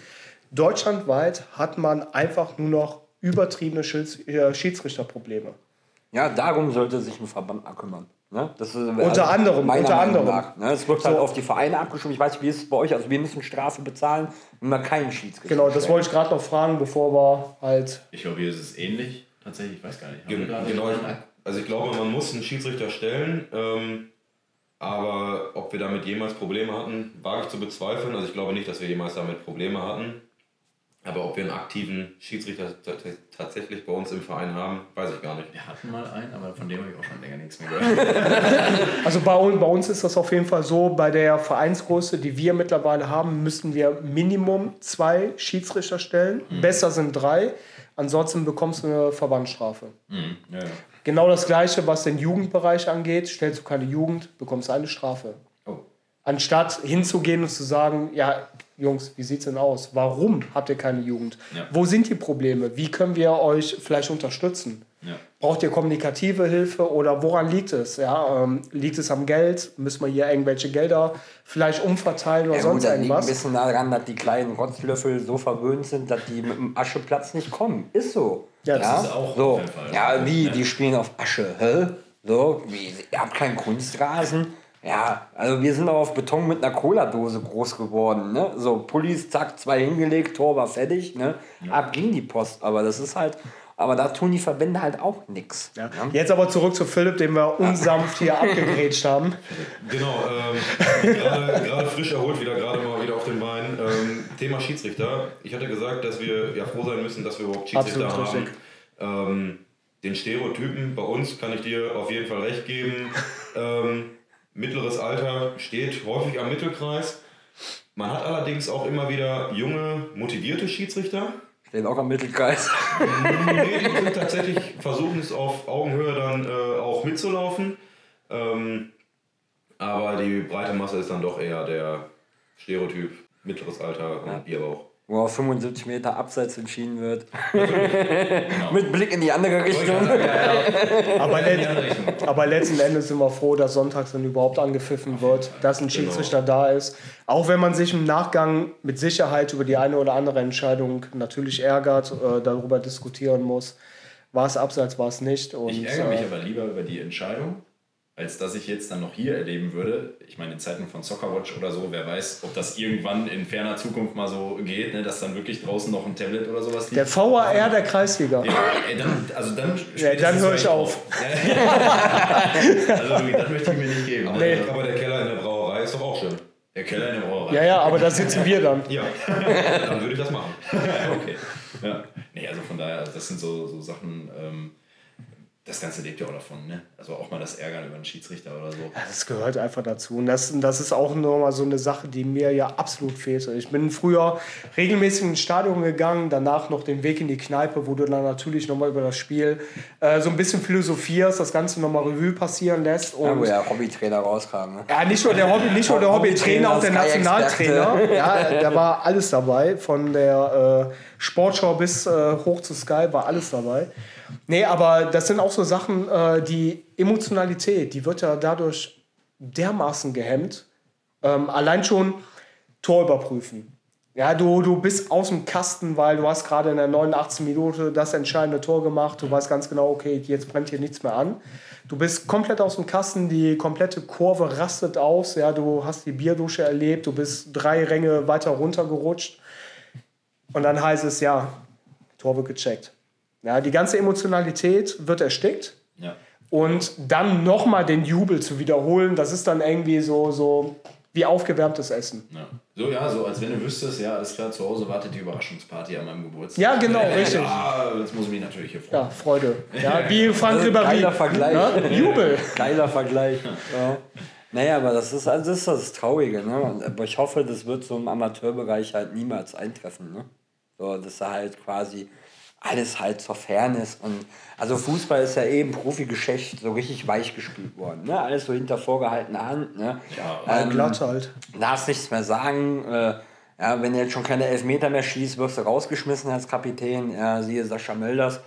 deutschlandweit hat man einfach nur noch übertriebene äh, Schiedsrichterprobleme. Ja, darum sollte sich ein Verband mal kümmern. Ne? Das ist, unter also anderem, unter anderem. Nach, ne? Es wird halt so. auf die Vereine abgeschoben. Ich weiß nicht, wie ist es bei euch? Also wir müssen Strafe bezahlen, wenn wir keinen Schiedsrichter Genau, das wollte ich gerade noch fragen, bevor wir halt... Ich glaube, hier ist es ähnlich. Tatsächlich, ich weiß gar nicht. Gen genau, also ich glaube, man muss einen Schiedsrichter stellen. Ähm, aber ob wir damit jemals Probleme hatten, wage ich zu bezweifeln. Also ich glaube nicht, dass wir jemals damit Probleme hatten. Aber ob wir einen aktiven Schiedsrichter tatsächlich bei uns im Verein haben, weiß ich gar nicht. Wir hatten mal einen, aber von dem habe ich auch schon länger nichts mehr gehört. also bei, bei uns ist das auf jeden Fall so, bei der Vereinsgröße, die wir mittlerweile haben, müssen wir Minimum zwei Schiedsrichter stellen. Mhm. Besser sind drei. Ansonsten bekommst du eine Verbandsstrafe. Mhm. Ja, ja. Genau das gleiche, was den Jugendbereich angeht. Stellst du keine Jugend, bekommst du eine Strafe. Anstatt hinzugehen und zu sagen, ja, Jungs, wie sieht es denn aus? Warum habt ihr keine Jugend? Ja. Wo sind die Probleme? Wie können wir euch vielleicht unterstützen? Ja. Braucht ihr kommunikative Hilfe oder woran liegt es? Ja, ähm, liegt es am Geld? Müssen wir hier irgendwelche Gelder vielleicht umverteilen oder ja, sonst gut, irgendwas? Liegt ein bisschen daran, dass die kleinen Rotzlöffel so verwöhnt sind, dass die mit dem Ascheplatz nicht kommen. Ist so. Ja, das ja? ist auch so. Ja, wie? Die spielen auf Asche. Hä? So, wie? Ihr habt keinen Kunstrasen. Ja, also wir sind auch auf Beton mit einer Cola-Dose groß geworden. Ne? So, Pullis, zack, zwei hingelegt, Tor war fertig. Ne? Ja. Ab ging die Post. Aber das ist halt, aber da tun die Verbände halt auch nichts. Ja. Ne? Jetzt aber zurück zu Philipp, den wir unsanft hier abgegrätscht haben. Genau, ähm, gerade frisch erholt, wieder gerade mal wieder auf den Beinen. Ähm, Thema Schiedsrichter. Ich hatte gesagt, dass wir ja froh sein müssen, dass wir überhaupt Schiedsrichter Absolut haben. Ähm, den Stereotypen bei uns kann ich dir auf jeden Fall recht geben. Mittleres Alter steht häufig am Mittelkreis. Man hat allerdings auch immer wieder junge, motivierte Schiedsrichter. Stehen auch am Mittelkreis. nee, die sind tatsächlich, versuchen es auf Augenhöhe dann äh, auch mitzulaufen. Ähm, aber die breite Masse ist dann doch eher der Stereotyp mittleres Alter und ja. Bierbauch wo auf 75 Meter abseits entschieden wird. genau. Mit Blick in die andere Richtung. Ja, ja. Aber, let aber, letzten Endes sind wir froh, dass sonntags dann überhaupt angepfiffen wird, dass ein Schiedsrichter genau. da ist. Auch wenn man sich im Nachgang mit Sicherheit über die eine oder andere Entscheidung natürlich ärgert, äh, darüber diskutieren muss. War es abseits, war es nicht. Und, ich ärgere mich äh, aber lieber über die Entscheidung, als dass ich jetzt dann noch hier erleben würde. Ich meine, in Zeiten von Soccerwatch oder so, wer weiß, ob das irgendwann in ferner Zukunft mal so geht, ne, dass dann wirklich draußen noch ein Tablet oder sowas liegt. Der VAR der Kreisliga. Ja, ey, dann, also dann, ja, dann höre ich auf. also das möchte ich mir nicht geben. Aber, nee. aber der Keller in der Brauerei ist doch auch schön. Der Keller in der Brauerei. Ja, ja, aber da sitzen wir dann. ja, dann würde ich das machen. okay. Ja. Nee, also von daher, das sind so, so Sachen. Ähm, das Ganze lebt ja auch davon, ne? Also auch mal das Ärgern über einen Schiedsrichter oder so. Ja, das gehört einfach dazu. Und das, das ist auch nochmal so eine Sache, die mir ja absolut fehlte. Ich bin früher regelmäßig ins Stadion gegangen, danach noch den Weg in die Kneipe, wo du dann natürlich nochmal über das Spiel äh, so ein bisschen philosophierst, das Ganze nochmal Revue passieren lässt. Und ja, wo der Hobbytrainer rauskam. Ne? Ja, nicht nur der Hobby, nicht nur der Hobbytrainer, auch der Nationaltrainer. Ja, da war alles dabei. Von der äh, Sportschau bis äh, hoch zu Sky war alles dabei. Nee, aber das sind auch so Sachen, äh, die Emotionalität, die wird ja dadurch dermaßen gehemmt. Ähm, allein schon Tor überprüfen. Ja, du, du bist aus dem Kasten, weil du hast gerade in der 89. Minute das entscheidende Tor gemacht. Du weißt ganz genau, okay, jetzt brennt hier nichts mehr an. Du bist komplett aus dem Kasten, die komplette Kurve rastet aus. Ja, du hast die Bierdusche erlebt, du bist drei Ränge weiter runtergerutscht. Und dann heißt es, ja, Tor wird gecheckt. Ja, die ganze Emotionalität wird erstickt. Ja. Und dann nochmal den Jubel zu wiederholen, das ist dann irgendwie so, so wie aufgewärmtes Essen. Ja. So, ja, so als wenn du wüsstest, ja, alles klar, zu Hause wartet die Überraschungsparty an meinem Geburtstag. Ja, genau, richtig. Ja, jetzt muss ich mich natürlich hier freuen. Ja, Freude. Ja, wie Frank Also, Ribéry. geiler Vergleich. Ne? Jubel. Geiler Vergleich. Ja. Naja, aber das ist, also das ist das Traurige. Ne? Aber ich hoffe, das wird so im Amateurbereich halt niemals eintreffen. Ne? So, dass da halt quasi alles halt zur Fairness und also Fußball ist ja eben Profigeschäft so richtig weich gespielt worden. Ne? Alles so hinter vorgehaltener Hand. Ne? Ja, glatt halt. darfst nichts mehr sagen. Äh, ja, wenn du jetzt schon keine Elfmeter mehr schießt, wirst du rausgeschmissen als Kapitän. Ja, siehe Sascha Mölders.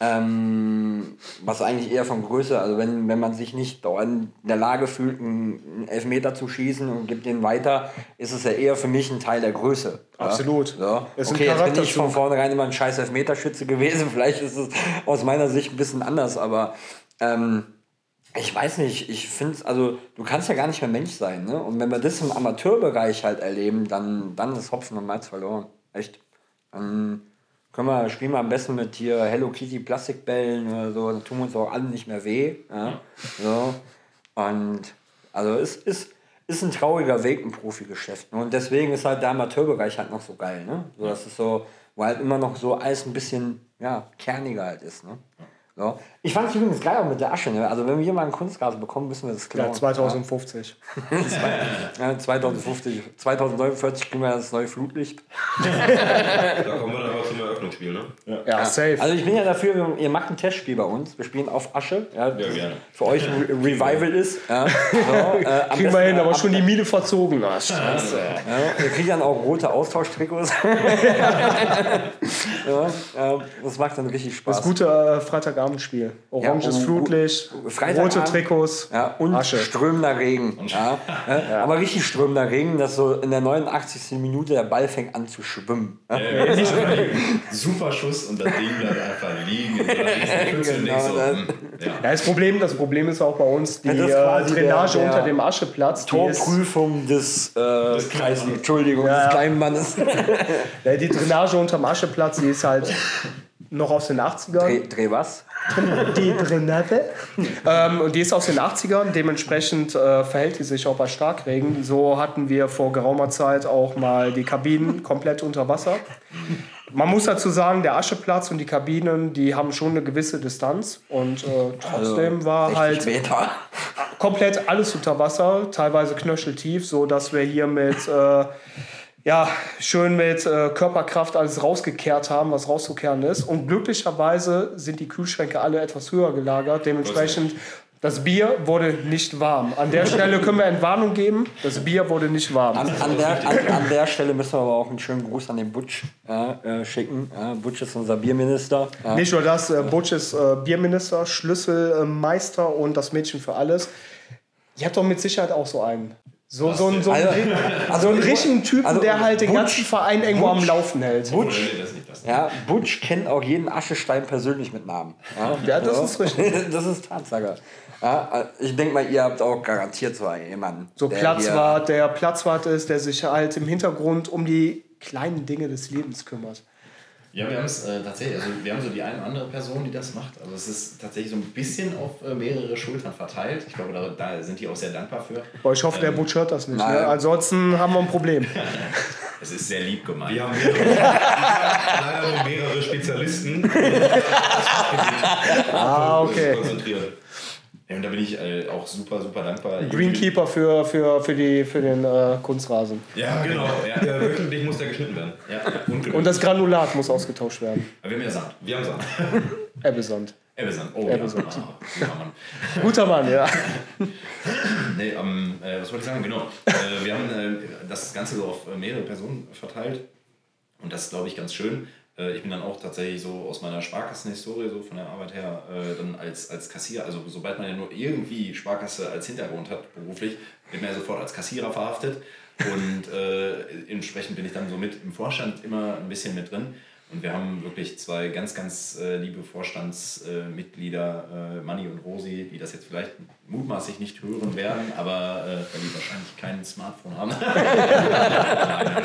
Ähm, was eigentlich eher von Größe, also wenn, wenn man sich nicht in der Lage fühlt, einen Elfmeter zu schießen und gibt den weiter, ist es ja eher für mich ein Teil der Größe. Absolut. Ja. Ein Okay, jetzt bin ich von vornherein immer ein scheiß Elfmeterschütze gewesen. Vielleicht ist es aus meiner Sicht ein bisschen anders, aber ähm, ich weiß nicht, ich finde also du kannst ja gar nicht mehr Mensch sein, ne? Und wenn wir das im Amateurbereich halt erleben, dann, dann ist Hopfen und Malz verloren. Echt. Dann können wir, spielen wir am besten mit hier Hello Kitty Plastikbällen oder so, dann tun wir uns auch alle nicht mehr weh. Ja? So. Und also es ist, ist ein trauriger Weg im Profigeschäft. Ne? Und deswegen ist halt der Amateurbereich halt noch so geil, ne? So, das ist so, wo halt immer noch so alles ein bisschen ja, kerniger halt ist, ne? So. Ich fand es übrigens geil auch mit der Asche. Ne? Also wenn wir hier mal einen Kunstgras bekommen, müssen wir das klauen. Ja, 2050. Ja, 2050, 2049 kriegen wir das neue Flutlicht. Da kommen wir dann aber zum Eröffnungsspiel, ne? Ja, safe. Also ich bin ja dafür, ihr macht ein Testspiel bei uns. Wir spielen auf Asche. Ja, das gerne. Für euch ein Re Revival ist. Ja. So, äh, Kriegen wir hin, aber schon die Miete verzogen. Ah, scheiße. Ja, ihr kriegt dann auch rote Austauschtrikots. ja, ja, das macht dann richtig Spaß. Das gute äh, Freitagabendspiel. Oranges Ja, und- Flutlicht, Freitagabend- rote Trikots, Ja, und Asche. strömender Regen. Ja, ja. Aber richtig strömender Regen, dass so in der 89. Minute der Ball fängt an zu schwimmen. Ja. Ja, ja, Super Schuss und das Ding bleibt einfach liegen. in so Genau, hm, ja. Ja, das Problem, das Problem ist auch bei uns die Ja, äh, Drainage unter dem Ascheplatz. Torprüfung des, äh, Kreis, Entschuldigung, Ja. des kleinen Mannes. ja, die Drainage unterm Ascheplatz, die ist halt noch aus den 80ern. Dreh, dreh was? Die Drainage. ähm, und die ist aus den 80ern. Dementsprechend äh, verhält die sich auch bei Starkregen. So hatten wir vor geraumer Zeit auch mal die Kabinen komplett unter Wasser. Man muss dazu sagen, der Ascheplatz und die Kabinen, die haben schon eine gewisse Distanz. Und äh, trotzdem war 60 halt Meter. komplett alles unter Wasser, teilweise knöcheltief, so dass wir hier mit äh, ja schön mit äh, Körperkraft alles rausgekehrt haben, was rauszukehren ist. Und glücklicherweise sind die Kühlschränke alle etwas höher gelagert. Dementsprechend das Bier wurde nicht warm. An der Stelle können wir Entwarnung geben. Das Bier wurde nicht warm. An, an, der, an, an der Stelle müssen wir aber auch einen schönen Gruß an den Butch ja, äh, schicken. Ja, Butch ist unser Bierminister. Nicht nur das, äh, Butch ist äh, Bierminister, Schlüsselmeister und das Mädchen für alles. Ihr habt doch mit Sicherheit auch so einen. So, so, einen, so, einen, Also- also so einen ich- richtigen Typen, also der halt den Butch- ganzen Verein irgendwo am Laufen hält. Butch, ja, Butch kennt auch jeden Aschestein persönlich mit Namen. Ja, Ja, das ist richtig. Das ist Tatsache. Ja, ich denke mal, ihr habt auch garantiert so einen jemanden. So der Platzwart, der Platzwart ist, der sich halt im Hintergrund um die kleinen Dinge des Lebens kümmert. Ja, wir haben es äh, tatsächlich, also wir haben so die eine oder andere Person, die das macht. Also es ist tatsächlich so ein bisschen auf äh, mehrere Schultern verteilt. Ich glaube, da, da sind die auch sehr dankbar für. Aber ich hoffe, der Butch hört das nicht. Ne? Ansonsten haben wir ein Problem. Es ist sehr lieb gemeint. Wir haben mehrere, mehrere Spezialisten. Ah, okay. Konzentrieren. Ja, und da bin ich äh, auch super, super dankbar. Greenkeeper für, für, für, die, für den äh, Kunstrasen. Ja, genau. Ja, Ja, wöchentlich muss der geschnitten werden. ja. Und, Und das Granulat muss ausgetauscht werden. Aber wir haben ja Sand. Wir haben Sand. Ebbesand. Ebbesand. Oh, Ebbesand. ja. Ah, ja, Mann. Guter Mann, ja. Nee, ähm, äh, was wollte ich sagen? Genau. Äh, wir haben äh, das Ganze so auf mehrere Personen verteilt. Und das ist, glaube ich, ganz schön. Äh, ich bin dann auch tatsächlich so aus meiner Sparkassenhistorie, so von der Arbeit her, äh, dann als, als Kassierer, also sobald man ja nur irgendwie Sparkasse als Hintergrund hat, beruflich, wird man ja sofort als Kassierer verhaftet. Und äh, entsprechend bin ich dann so mit im Vorstand immer ein bisschen mit drin. Und wir haben wirklich zwei ganz, ganz äh, liebe Vorstandsmitglieder, äh, Manni und Rosi, die das jetzt vielleicht mutmaßlich nicht hören werden, aber äh, weil die wahrscheinlich kein Smartphone haben. Nein,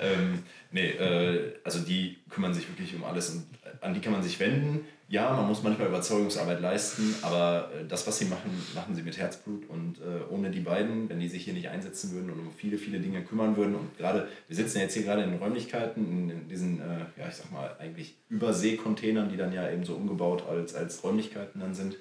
ähm, Nee, äh, also die kümmern sich wirklich um alles und an die kann man sich wenden. Ja, man muss manchmal Überzeugungsarbeit leisten, aber äh, das, was sie machen, machen sie mit Herzblut und äh, ohne die beiden, wenn die sich hier nicht einsetzen würden und um viele, viele Dinge kümmern würden und gerade, wir sitzen jetzt hier gerade in Räumlichkeiten, in, in diesen, äh, ja, ich sag mal, eigentlich Überseekontainern, die dann ja eben so umgebaut als, als Räumlichkeiten dann sind.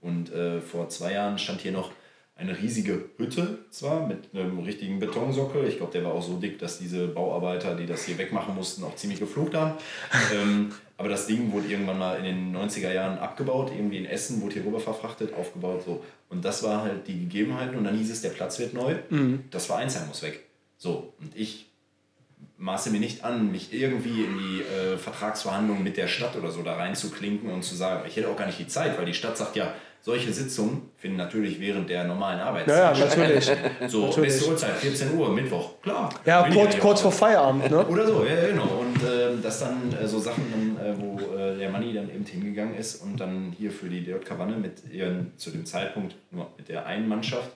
Und äh, vor zwei Jahren stand hier noch eine riesige Hütte zwar mit einem richtigen Betonsockel. Ich glaube, der war auch so dick, dass diese Bauarbeiter, die das hier wegmachen mussten, auch ziemlich geflucht haben. ähm, aber das Ding wurde irgendwann mal in den 90er Jahren abgebaut, irgendwie in Essen, wurde hier rüber verfrachtet, aufgebaut. So. Und das war halt die Gegebenheiten. Und dann hieß es, der Platz wird neu. Mhm. Das Vereinsheim muss weg. So, und ich maße mir nicht an, mich irgendwie in die äh, Vertragsverhandlungen mit der Stadt oder so da reinzuklinken und zu sagen, ich hätte auch gar nicht die Zeit, weil die Stadt sagt ja, solche Sitzungen finden natürlich während der normalen Arbeitszeit ja, natürlich. So, natürlich. beste Uhrzeit, 14 Uhr, Mittwoch, klar. Ja, kurz, kurz vor Feierabend, ne? Oder so, ja, genau. Und äh, das dann äh, so Sachen, dann, äh, wo äh, der Manni dann eben hingegangen ist und dann hier für die DJK Wanne mit ihren, zu dem Zeitpunkt nur mit der einen Mannschaft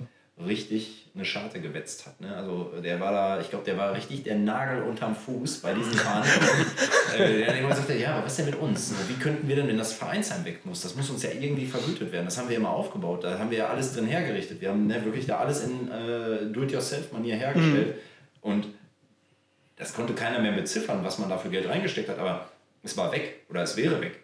richtig eine Scharte gewetzt hat. Ne? Also der war da, ich glaube, der war richtig der Nagel unterm Fuß bei diesen Verhandlungen. äh, der dann immer sagte, ja, aber was ist denn mit uns? Wie könnten wir denn, wenn das Vereinsheim weg muss? Das muss uns ja irgendwie vergütet werden. Das haben wir immer aufgebaut. Da haben wir ja alles drin hergerichtet. Wir haben ne, wirklich da alles in äh, Do-it-yourself-Manier hergestellt. Mhm. Und das konnte keiner mehr beziffern, was man da für Geld reingesteckt hat. Aber es war weg oder es wäre weg.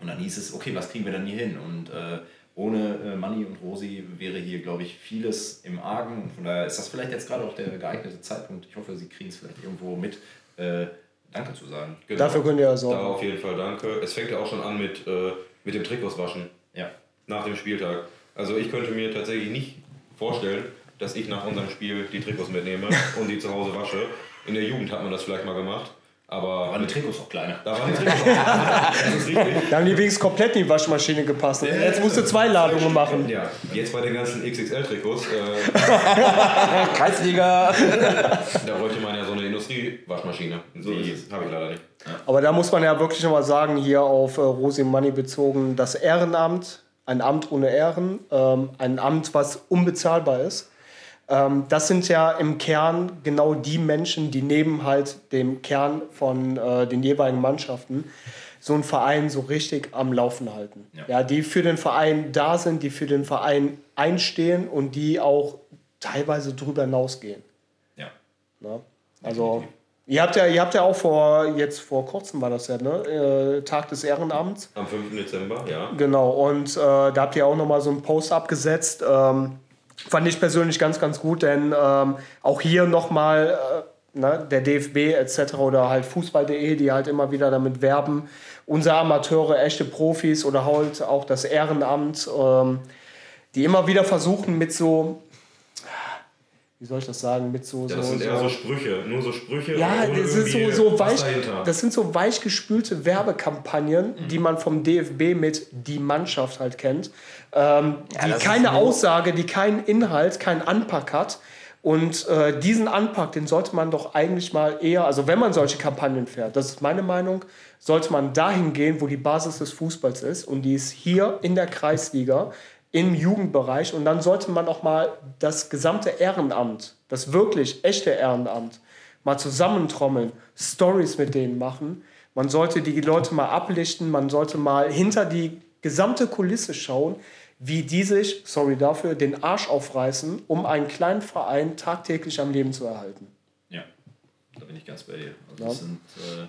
Und dann hieß es, okay, was kriegen wir dann hier hin? Und äh, ohne äh, Manni und Rosi wäre hier, glaube ich, vieles im Argen. Und von daher ist das vielleicht jetzt gerade auch der geeignete Zeitpunkt. Ich hoffe, Sie kriegen es vielleicht irgendwo mit, äh, Danke zu sagen. Genau. Dafür könnt ihr ja sorgen. Da auf jeden Fall danke. Es fängt ja auch schon an mit, äh, mit dem Trikotswaschen. Ja. Nach dem Spieltag. Also ich könnte mir tatsächlich nicht vorstellen, dass ich nach unserem Spiel die Trikots mitnehme und die zu Hause wasche. In der Jugend hat man das vielleicht mal gemacht. Aber da waren die Trikots auch kleiner. Da waren die Trikots auch kleiner. Da haben die wenigstens komplett in die Waschmaschine gepasst. Ja, jetzt musst du zwei Ladungen machen. Ja, jetzt bei den ganzen XXL-Trikots. Äh, Kreisliga. da wollte man ja so eine Industriewaschmaschine. So die habe ich leider nicht. Ja. Aber da muss man ja wirklich nochmal sagen, hier auf äh, Rosi Money bezogen, das Ehrenamt, ein Amt ohne Ehren, ähm, ein Amt, was unbezahlbar ist. Ähm, das sind ja im Kern genau die Menschen, die neben halt dem Kern von äh, den jeweiligen Mannschaften so einen Verein so richtig am Laufen halten. Ja. ja. die für den Verein da sind, die für den Verein einstehen und die auch teilweise drüber hinausgehen. Ja. Na? Also ihr habt ja, ihr habt ja auch vor jetzt vor kurzem war das ja, ne? Äh, Tag des Ehrenamts. Am 5. Dezember, ja. Genau, und äh, da habt ihr auch nochmal so einen Post abgesetzt. Ähm, Fand ich persönlich ganz, ganz gut, denn ähm, auch hier nochmal äh, ne, der DFB etc. oder halt Fußball.de, die halt immer wieder damit werben, unsere Amateure, echte Profis oder halt auch das Ehrenamt, ähm, die immer wieder versuchen mit so wie soll ich das sagen, mit so. Ja, das sind eher so Sprüche, nur so Sprüche. Ja, das, sind so, so weich, das sind so weichgespülte Werbekampagnen, mhm. die man vom DFB mit die Mannschaft halt kennt. Ähm, ja, die keine Aussage, die keinen Inhalt, keinen Anpack hat. Und äh, diesen Anpack, den sollte man doch eigentlich mal eher, also wenn man solche Kampagnen fährt, das ist meine Meinung, sollte man dahin gehen, wo die Basis des Fußballs ist. Und die ist hier in der Kreisliga im Jugendbereich. Und dann sollte man auch mal das gesamte Ehrenamt, das wirklich echte Ehrenamt, mal zusammentrommeln, Stories mit denen machen. Man sollte die Leute mal ablichten, man sollte mal hinter die gesamte Kulisse schauen, wie die sich, sorry dafür, den Arsch aufreißen, um einen kleinen Verein tagtäglich am Leben zu erhalten. Ja, da bin ich ganz bei dir. Also ja. sind, äh,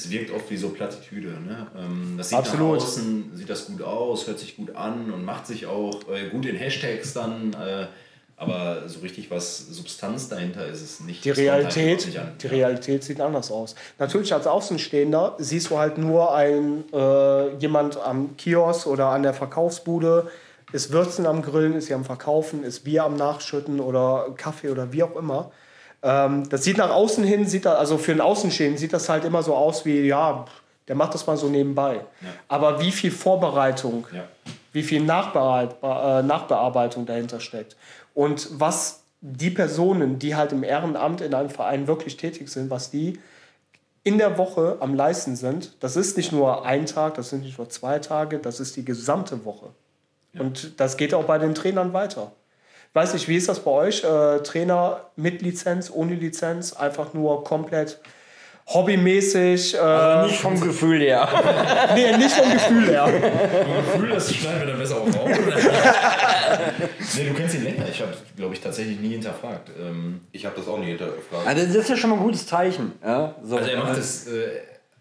es wirkt oft wie so Plattitüde. Ne? Ähm, das sieht Absolut. nach außen, sieht das gut aus, hört sich gut an und macht sich auch äh, gut in Hashtags dann. Äh, aber so richtig was Substanz dahinter ist es nicht. Die Realität, nicht die ja. Realität sieht anders aus. Natürlich als Außenstehender siehst du halt nur ein, äh, jemand am Kiosk oder an der Verkaufsbude, ist Würzen am Grillen, ist sie am Verkaufen, ist Bier am Nachschütten oder Kaffee oder wie auch immer. Ähm, das sieht nach außen hin, sieht da, also für einen Außenstehenden sieht das halt immer so aus wie, ja, der macht das mal so nebenbei. Ja. Aber wie viel Vorbereitung, ja. wie viel Nachbearbeit, äh, Nachbearbeitung dahinter steckt und was die Personen, die halt im Ehrenamt in einem Verein wirklich tätig sind, was die in der Woche am leisten sind, das ist nicht nur ein Tag, das sind nicht nur zwei Tage, das ist die gesamte Woche. Ja. Und das geht auch bei den Trainern weiter. Weiß nicht, wie ist das bei euch? Äh, Trainer mit Lizenz, ohne Lizenz, einfach nur komplett hobbymäßig. Äh, Also nicht vom Gefühl her. nee, nicht vom Gefühl her. Gefühl, das schneiden wir dann besser auch raus. nee, du kennst ihn länger. Ich habe, glaube ich, tatsächlich nie hinterfragt. Ähm, Ich habe das auch nie hinterfragt. Also das ist ja schon mal ein gutes Zeichen. Ja? So, also er macht es äh,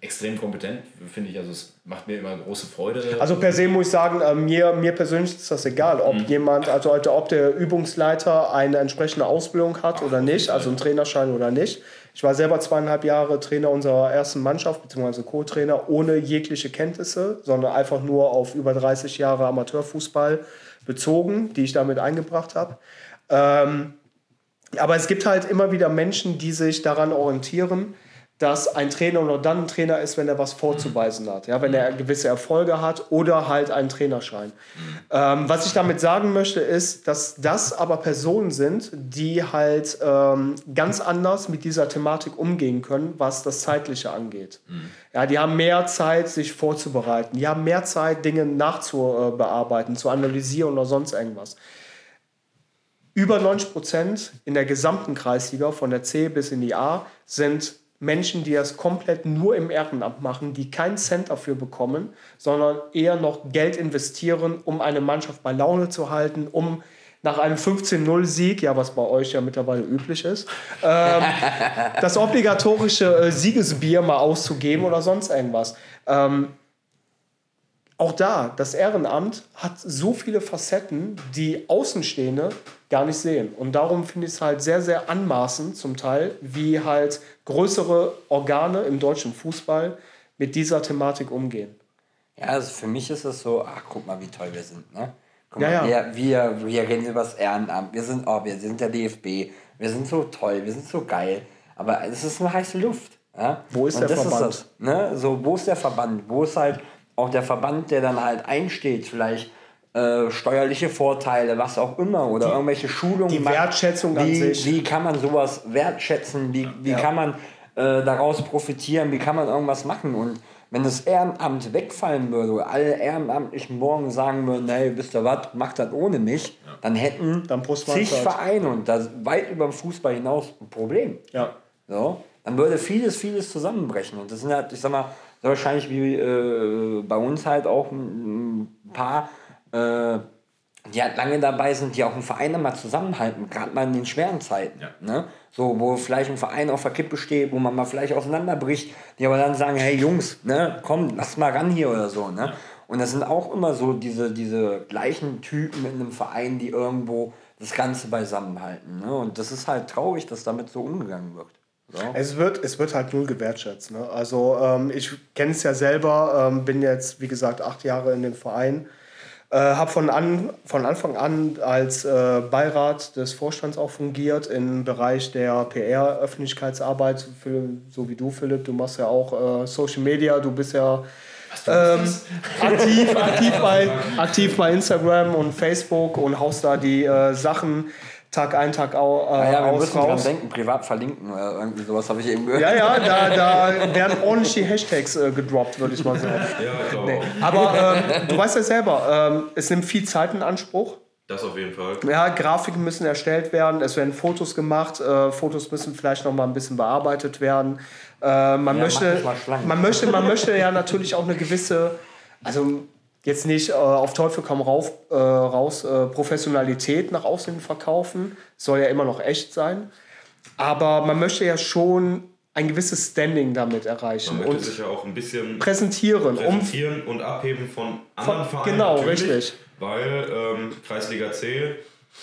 extrem kompetent, finde ich. Also es macht mir immer große Freude. Also per se muss ich sagen, äh, mir, mir persönlich ist das egal, ob jemand, also also ob der Übungsleiter eine entsprechende Ausbildung hat oder nicht, also einen Trainerschein oder nicht. Ich war selber zweieinhalb Jahre Trainer unserer ersten Mannschaft, beziehungsweise Co-Trainer, ohne jegliche Kenntnisse, sondern einfach nur auf über 30 Jahre Amateurfußball bezogen, die ich damit eingebracht habe. Ähm, aber es gibt halt immer wieder Menschen, die sich daran orientieren, dass ein Trainer nur dann ein Trainer ist, wenn er was vorzuweisen hat. Ja, wenn er gewisse Erfolge hat oder halt einen Trainerschein. Ähm, was ich damit sagen möchte, ist, dass das aber Personen sind, die halt ähm, ganz anders mit dieser Thematik umgehen können, was das Zeitliche angeht. Ja, die haben mehr Zeit, sich vorzubereiten. Die haben mehr Zeit, Dinge nachzubearbeiten, zu analysieren oder sonst irgendwas über 90 Prozent in der gesamten Kreisliga, von der C bis in die A, sind Menschen, die das komplett nur im Ehrenamt machen, die keinen Cent dafür bekommen, sondern eher noch Geld investieren, um eine Mannschaft bei Laune zu halten, um nach einem 15-0-Sieg, ja, was bei euch ja mittlerweile üblich ist, ähm, das obligatorische äh, Siegesbier mal auszugeben oder sonst irgendwas. Ähm, auch da, das Ehrenamt hat so viele Facetten, die Außenstehende gar nicht sehen. Und darum finde ich es halt sehr, sehr anmaßend zum Teil, wie halt größere Organe im deutschen Fußball mit dieser Thematik umgehen. Ja, also für mich ist es so, ach, guck mal, wie toll wir sind, ne? Guck Ja, mal, ja. Wir, wir, wir reden über das Ehrenamt, wir sind, oh, wir sind der DFB, wir sind so toll, wir sind so geil, aber es ist eine heiße Luft. Ja? Wo ist Und der das Verband? Ist das, ne? So, wo ist der Verband? Wo ist halt auch der Verband, der dann halt einsteht, vielleicht äh, steuerliche Vorteile, was auch immer, oder irgendwelche Schulungen. die. Wertschätzung an wie, sich. Wie kann man sowas wertschätzen? Wie, wie Ja. kann man äh, daraus profitieren? Wie kann man irgendwas machen? Und wenn das Ehrenamt wegfallen würde, oder alle Ehrenamtlichen morgen sagen würden, hey, wisst ihr was, macht das ohne mich, dann hätten Dann zig Vereine und das weit über den Fußball hinaus ein Problem. Ja. So, dann würde vieles, vieles zusammenbrechen. Und das sind halt, ich sag mal, wahrscheinlich wie äh, bei uns halt auch ein paar, äh, die halt lange dabei sind, die auch einen Verein immer zusammenhalten, gerade mal in den schweren Zeiten. Ja. Ne? So, wo vielleicht ein Verein auf der Kippe steht, wo man mal vielleicht auseinanderbricht, die aber dann sagen, hey Jungs, ne, komm, lass mal ran hier oder so. Ne? Und das sind auch immer so diese, diese gleichen Typen in einem Verein, die irgendwo das Ganze beisammenhalten. Ne? Und das ist halt traurig, dass damit so umgegangen wird. So. Es wird, es wird halt null gewertschätzt. Ne? Also ähm, ich kenne es ja selber, ähm, bin jetzt, wie gesagt, acht Jahre in dem Verein. Äh, habe von, an, von Anfang an als äh, Beirat des Vorstands auch fungiert im Bereich der PR, Öffentlichkeitsarbeit, für, so wie du, Philipp. Du machst ja auch äh, Social Media, du bist ja ähm, aktiv, aktiv, bei, aktiv bei Instagram und Facebook und haust da die äh, Sachen Tag ein, Tag au, äh, Ah ja, wir aus, müssen dran raus. denken, privat verlinken oder irgendwie sowas habe ich eben gehört. Ja, ja, da, da werden ordentlich die Hashtags äh, gedroppt, würde ich mal sagen. Ja, ich auch. Aber ähm, du weißt ja selber, ähm, es nimmt viel Zeit in Anspruch. Das auf jeden Fall. Ja, Grafiken müssen erstellt werden, es werden Fotos gemacht, äh, Fotos müssen vielleicht noch mal ein bisschen bearbeitet werden. Äh, man, mach möchte, man, möchte, man möchte ja natürlich auch eine gewisse, also jetzt nicht äh, auf Teufel komm rauf, äh, raus, äh, Professionalität nach außen verkaufen, soll ja immer noch echt sein. Aber man möchte ja schon ein gewisses Standing damit erreichen Man möchte und sich ja auch ein bisschen präsentieren, um präsentieren und abheben von anderen Von- Vereinen. genau, richtig. Weil ähm, Kreisliga C,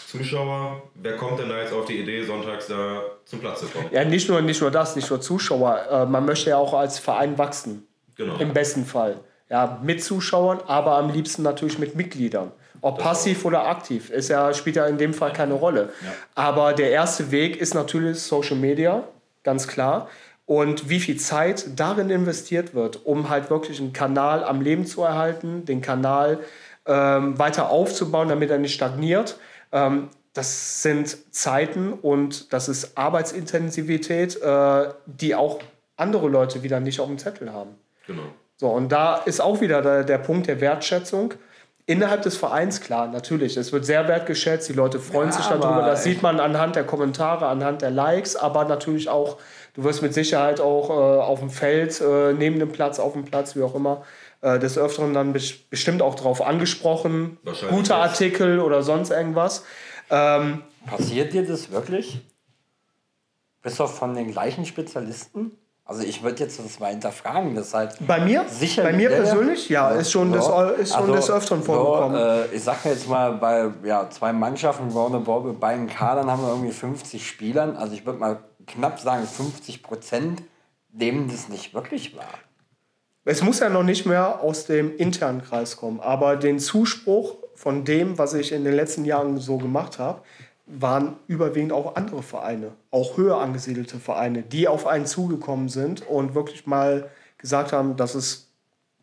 Zuschauer, wer kommt denn da jetzt auf die Idee, sonntags da zum Platz zu kommen? ja, nicht nur, nicht nur das, nicht nur Zuschauer, äh, man möchte ja auch als Verein wachsen. Genau. Im besten Fall. Ja, mit Zuschauern, aber am liebsten natürlich mit Mitgliedern. Ob passiv oder aktiv, ist ja, spielt ja in dem Fall keine Rolle. Aber der erste Weg ist natürlich Social Media, ganz klar. Und wie viel Zeit darin investiert wird, um halt wirklich einen Kanal am Leben zu erhalten, den Kanal ähm, weiter aufzubauen, damit er nicht stagniert. Ähm, das sind Zeiten und das ist Arbeitsintensivität, äh, die auch andere Leute wieder nicht auf dem Zettel haben. genau. So, und da ist auch wieder der, der Punkt der Wertschätzung. Innerhalb des Vereins, klar, natürlich. Es wird sehr wertgeschätzt, die Leute freuen Ja, sich darüber. aber Das sieht man anhand der Kommentare, anhand der Likes, aber natürlich auch, du wirst mit Sicherheit auch äh, auf dem Feld, äh, neben dem Platz, auf dem Platz, wie auch immer, äh, des Öfteren dann bes- bestimmt auch darauf angesprochen. Wahrscheinlich Gute jetzt. Artikel oder sonst irgendwas. Ähm, Passiert dir das wirklich? Bist du von den gleichen Spezialisten? Also ich würde jetzt das mal hinterfragen, das halt bei mir, sicher. bei mir persönlich, ja, ist schon, des, ist schon des Öfteren vorgekommen. So, äh, ich sag jetzt mal, bei ja, zwei Mannschaften, Roundabout mit beiden Kadern haben wir irgendwie 50 Spielern. Also ich würde mal knapp sagen 50 Prozent, dem das nicht wirklich war. Es muss ja noch nicht mehr aus dem internen Kreis kommen, aber den Zuspruch von dem, was ich in den letzten Jahren so gemacht habe, waren überwiegend auch andere Vereine, auch höher angesiedelte Vereine, die auf einen zugekommen sind und wirklich mal gesagt haben, das ist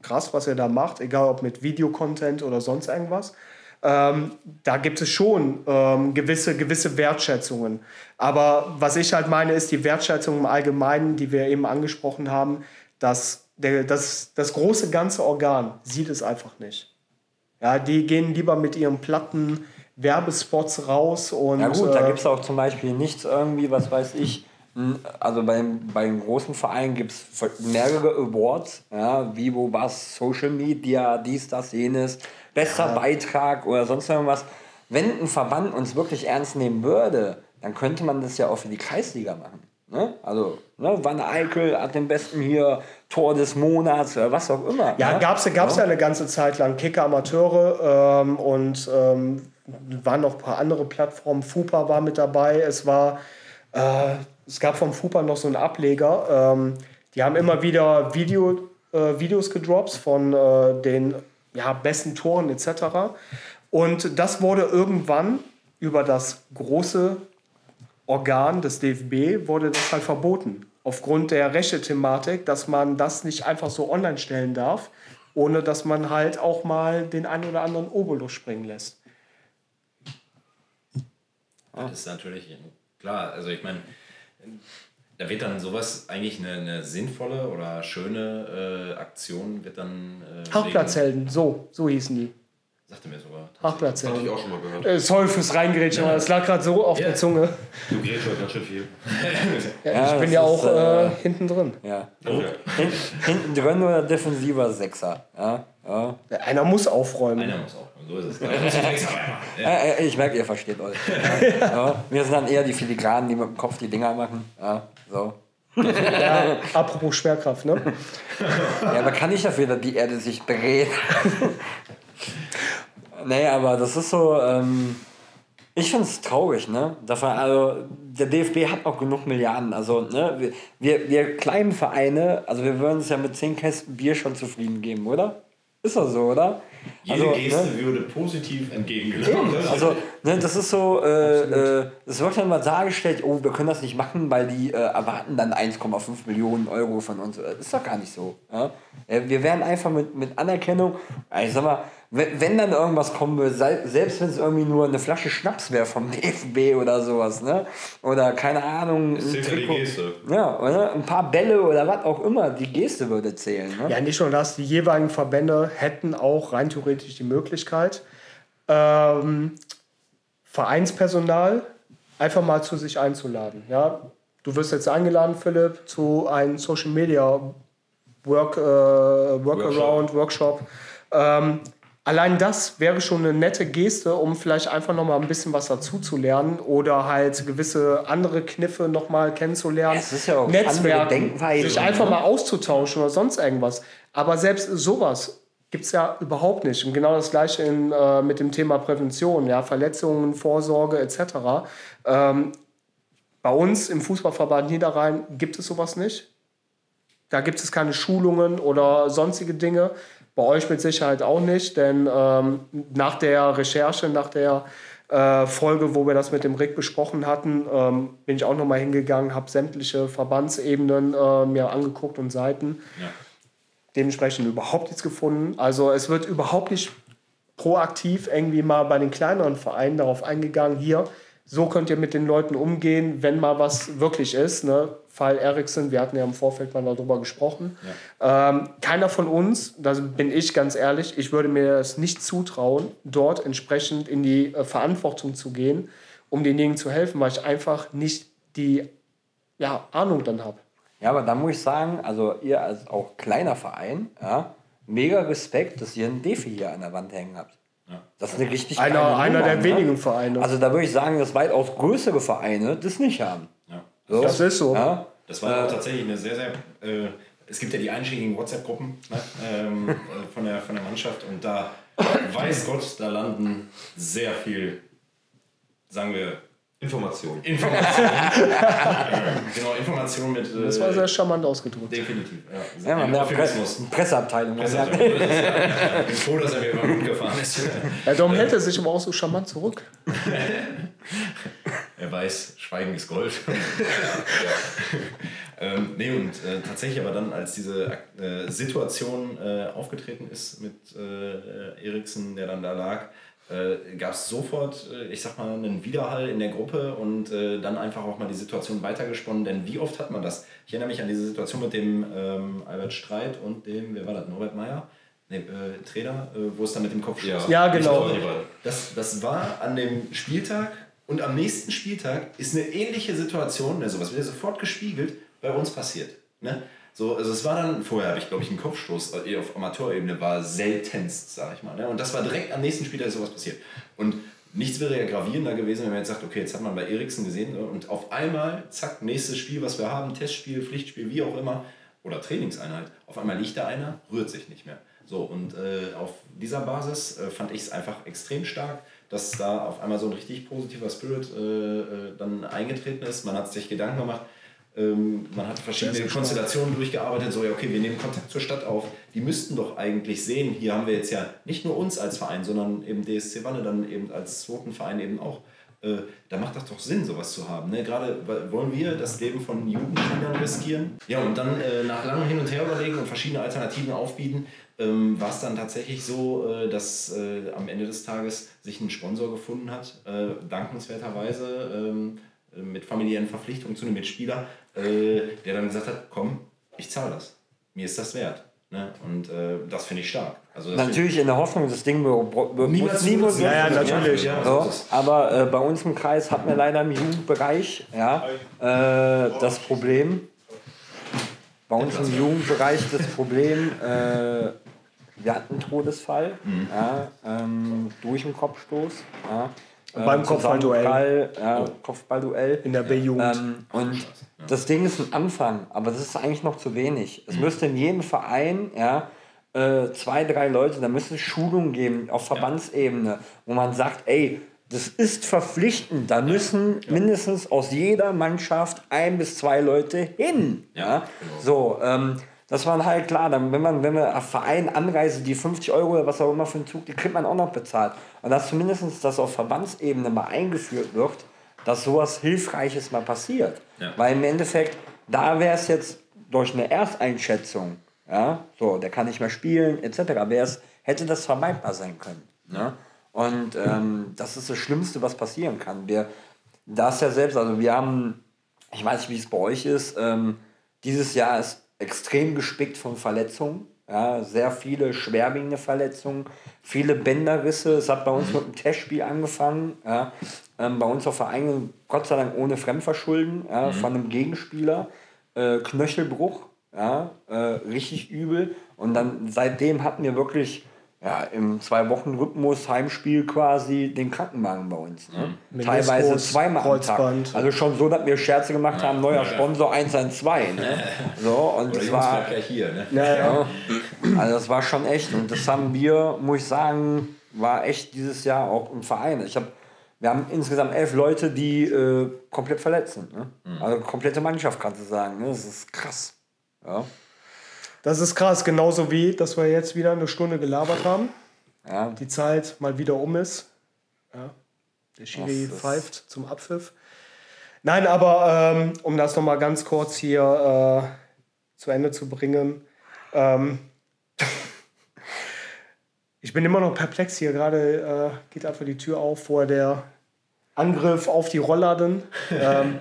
krass, was ihr da macht, egal ob mit Videocontent oder sonst irgendwas. Ähm, da gibt es schon ähm, gewisse, gewisse Wertschätzungen. Aber was ich halt meine, ist die Wertschätzung im Allgemeinen, die wir eben angesprochen haben, dass der, das, das große ganze Organ sieht es einfach nicht. Ja, die gehen lieber mit ihren platten Werbespots raus und Ja gut, da äh, gibt es auch zum Beispiel nichts irgendwie, was weiß ich. Also beim, bei den großen Vereinen gibt es mehrere Awards, ja, wie, wo, was, Social Media, dies, das, jenes, bester Beitrag oder sonst irgendwas. Wenn ein Verband uns wirklich ernst nehmen würde, dann könnte man das ja auch für die Kreisliga machen. Ne? Also, ne, Wanne Eickel hat den besten hier Tor des Monats oder was auch immer. Ja, ne? gab es gab's ja eine ganze Zeit lang. Kicker Amateure ähm, und ähm, waren noch ein paar andere Plattformen. FUPA war mit dabei. Es war, äh, es gab vom FUPA noch so einen Ableger. Ähm, die haben immer wieder Video, äh, Videos gedroppt von äh, den ja, besten Toren etc. Und das wurde irgendwann über das große Organ des DFB wurde das halt verboten. Aufgrund der Rechte-Thematik, dass man das nicht einfach so online stellen darf, ohne dass man halt auch mal den einen oder anderen Obolus springen lässt. Das ist natürlich klar. Also ich meine, da wird dann sowas eigentlich eine, eine sinnvolle oder schöne äh, Aktion wird dann. Äh, Hartplatzhelden, so, so hießen die. Sagte mir sogar. Hatte ich Hartplatzhelden. auch schon mal gehört. Äh, sorry fürs Reingrätschen, aber es lag gerade so auf Ja. der Zunge. Du gehst schon ganz schön viel. Ja, Ja, ich bin das ja auch äh, äh, hinten drin. Ja. Okay. Hin, hinten drin oder defensiver Sechser. Ja, ja. Einer muss aufräumen. Einer muss auch. So ist es. Ja. Ich merke, ihr versteht euch. Ja, ja. Wir sind dann eher die Filigranen, die mit dem Kopf die Dinger machen. Ja, so. Ja, apropos Schwerkraft, ne? Ja, aber kann ich dafür, dass die Erde sich dreht? nee, aber das ist so. Ähm, ich finde es traurig, ne? Davon, also, der DFB hat noch genug Milliarden. Also, ne? Wir, wir, wir kleinen Vereine, also wir würden uns ja mit 10 Kästen Bier schon zufrieden geben, oder? Ist doch so, oder? Jede Also, Geste ne? würde positiv entgegengenommen. Also, ne, das ist so, äh, äh, es wird dann mal dargestellt, oh, wir können das nicht machen, weil die äh, erwarten dann 1,5 Millionen Euro von uns. Das ist doch gar nicht so. Ja? Äh, Wir werden einfach mit, mit Anerkennung, äh, ich sag mal, wenn, wenn dann irgendwas kommen würde, selbst wenn es irgendwie nur eine Flasche Schnaps wäre vom DFB oder sowas, ne? Oder keine Ahnung. zählt ja die. Geste. Ja, oder? Ein paar Bälle oder was auch immer, die Geste würde zählen. Ne? Ja, nicht nur das, die jeweiligen Verbände hätten auch rein theoretisch die Möglichkeit, ähm, Vereinspersonal einfach mal zu sich einzuladen. Ja? Du wirst jetzt eingeladen, Philipp, zu einem Social Media Work, äh, Workaround, Workshop. Ähm, allein das wäre schon eine nette Geste, um vielleicht einfach noch mal ein bisschen was dazu zu lernen oder halt gewisse andere Kniffe noch mal kennenzulernen. Ja, es ist ja auch andere Netzwerken, Denkweise, sich ne? einfach mal auszutauschen oder sonst irgendwas. Aber selbst sowas gibt es ja überhaupt nicht. Und genau das Gleiche in, äh, mit dem Thema Prävention, ja, Verletzungen, Vorsorge etc. Ähm, bei uns im Fußballverband Niederrhein gibt es sowas nicht. Da gibt es keine Schulungen oder sonstige Dinge. Bei euch mit Sicherheit auch nicht, denn ähm, nach der Recherche, nach der äh, Folge, wo wir das mit dem Rick besprochen hatten, ähm, bin ich auch nochmal hingegangen, habe sämtliche Verbandsebenen äh, mir angeguckt und Seiten. Ja. Dementsprechend überhaupt nichts gefunden. Also es wird überhaupt nicht proaktiv irgendwie mal bei den kleineren Vereinen darauf eingegangen, hier, so könnt ihr mit den Leuten umgehen, wenn mal was wirklich ist. Ne? Fall Ericsson, wir hatten ja im Vorfeld mal darüber gesprochen. Ja. Ähm, keiner von uns, da bin ich ganz ehrlich, ich würde mir das nicht zutrauen, dort entsprechend in die äh, Verantwortung zu gehen, um denjenigen zu helfen, weil ich einfach nicht die ja, Ahnung dann habe. Ja, aber da muss ich sagen, also ihr als auch kleiner Verein, ja, mega Respekt, dass ihr einen Defi hier an der Wand hängen habt. Das ist eine richtig Einer, einer Nummer, der ne? wenigen Vereine. Also da würde ich sagen, dass weitaus größere Vereine das nicht haben. Ja. So. Das ist so. Ja? Das war äh, tatsächlich eine sehr, sehr. Äh, es gibt ja die einschlägigen WhatsApp-Gruppen ne, ähm, äh, von, der, von der Mannschaft und da, weiß Gott, da landen sehr viel, sagen wir, Information. Information. genau, Information mit. das war sehr charmant ausgedrückt. Definitiv. Ja, ja man mehr Press Presseabteilung. Presseabteilung. ich bin froh, dass er mir über den Mund gefahren ist. Ja, darum hält er sich aber auch so charmant zurück. er weiß, Schweigen ist Gold. ähm, nee, und äh, tatsächlich aber dann, als diese äh, Situation äh, aufgetreten ist mit äh, Eriksen, der dann da lag, äh, gab es sofort, äh, ich sag mal, einen Widerhall in der Gruppe und äh, dann einfach auch mal die Situation weitergesponnen. Denn wie oft hat man das? Ich erinnere mich an diese Situation mit dem ähm, Albert Streit und dem, wer war das, Norbert Meyer? Nee, äh, Trainer, äh, wo es dann mit dem Kopf ja. ja, genau. Das, das war an dem Spieltag und am nächsten Spieltag ist eine ähnliche Situation, also was wird sofort gespiegelt, bei uns passiert. Ne? So, also es war dann, vorher habe ich glaube ich einen Kopfstoß äh, auf Amateurebene war seltenst, sag ich mal. Ne? Und das war direkt am nächsten Spiel, da ist sowas passiert. Und nichts wäre ja gravierender gewesen, wenn man jetzt sagt, okay, jetzt hat man bei Eriksen gesehen ne? und auf einmal, zack, nächstes Spiel, was wir haben, Testspiel, Pflichtspiel, wie auch immer, oder Trainingseinheit, auf einmal liegt da einer, rührt sich nicht mehr. So, und äh, auf dieser Basis äh, fand ich es einfach extrem stark, dass da auf einmal so ein richtig positiver Spirit äh, äh dann eingetreten ist. Man hat sich Gedanken gemacht, ähm, man hat verschiedene Konstellationen durchgearbeitet, so ja, okay, wir nehmen Kontakt zur Stadt auf. Die müssten doch eigentlich sehen, hier haben wir jetzt ja nicht nur uns als Verein, sondern eben DSC Wanne dann eben als zweiten Verein eben auch. Äh, da macht das doch Sinn, sowas zu haben. Ne? Gerade wollen wir das Leben von Jugendspielern riskieren. Ja, und dann äh, nach langem Hin und Her überlegen und verschiedene Alternativen aufbieten, ähm, war es dann tatsächlich so, äh, dass äh, am Ende des Tages sich ein Sponsor gefunden hat, äh, dankenswerterweise. Ähm, mit familiären Verpflichtungen zu einem Mitspieler, äh, der dann gesagt hat, komm, ich zahle das. Mir ist das wert. Ne? Und äh, das finde ich stark. Also natürlich in der Hoffnung, das Ding wird niemals niemals ja, ja, natürlich. Ja, so. Aber äh, bei uns im Kreis hatten wir leider im Jugendbereich ja, äh, das Problem. Bei uns im Jugendbereich das Problem, äh, wir hatten einen Todesfall mhm. ja, ähm, durch einen Kopfstoß. Ja. Beim äh, Kopfballduell. Ja, Kopfballduell. In der B-Jugend. Ähm, und das Ding ist ein Anfang, aber das ist eigentlich noch zu wenig. Es müsste in jedem Verein, ja, äh, zwei, drei Leute, da müsste es Schulungen geben auf Verbandsebene, wo man sagt, ey, das ist verpflichtend. Da müssen mindestens aus jeder Mannschaft ein bis zwei Leute hin. Ja, genau. So, ähm, das war halt klar, dann, wenn man, wenn wir Verein Anreise, die 50 Euro oder was auch immer für einen Zug, die kriegt man auch noch bezahlt. Und dass zumindest das auf Verbandsebene mal eingeführt wird, dass sowas Hilfreiches mal passiert. Ja. Weil im Endeffekt, da wäre es jetzt durch eine Ersteinschätzung, ja, so, der kann nicht mehr spielen, etc., wär's, hätte das vermeidbar sein können. Ne? Und ähm, das ist das Schlimmste, was passieren kann. Wir, das ja selbst, also wir haben, ich weiß nicht, wie es bei euch ist, ähm, dieses Jahr ist extrem gespickt von Verletzungen. Ja, sehr viele schwerwiegende Verletzungen, viele Bänderrisse. Es hat bei uns mit einem Testspiel angefangen. Ja. Ähm, bei uns auf Vereinen, Gott sei Dank ohne Fremdverschulden, ja, mhm. von einem Gegenspieler. Äh, Knöchelbruch, ja, äh, richtig übel. Und dann seitdem hatten wir wirklich ja, im Zwei-Wochen-Rhythmus Heimspiel quasi den Krankenwagen bei uns. Ne? Mhm. Teilweise zweimal am Tag. Also schon so, dass wir Scherze gemacht haben, neuer Sponsor 112. Ne? So, und das war, hier, ne? ja, ja. Also das war schon echt. Und das haben wir, muss ich sagen, war echt dieses Jahr auch im Verein. Ich hab, wir haben insgesamt elf Leute, die äh, komplett verletzt sind. Ne? Mhm. Also komplette Mannschaft, kannst du sagen. Ne? Das ist krass. Ja. Das ist krass, genauso wie, dass wir jetzt wieder eine Stunde gelabert haben. Ja. Die Zeit mal wieder um ist. Ja. Der Schiri pfeift zum Abpfiff. Nein, aber ähm, um das nochmal ganz kurz hier äh, zu Ende zu bringen. Ähm, ich bin immer noch perplex hier. Gerade äh, geht einfach die Tür auf vor der Angriff auf die Rollladen. ähm,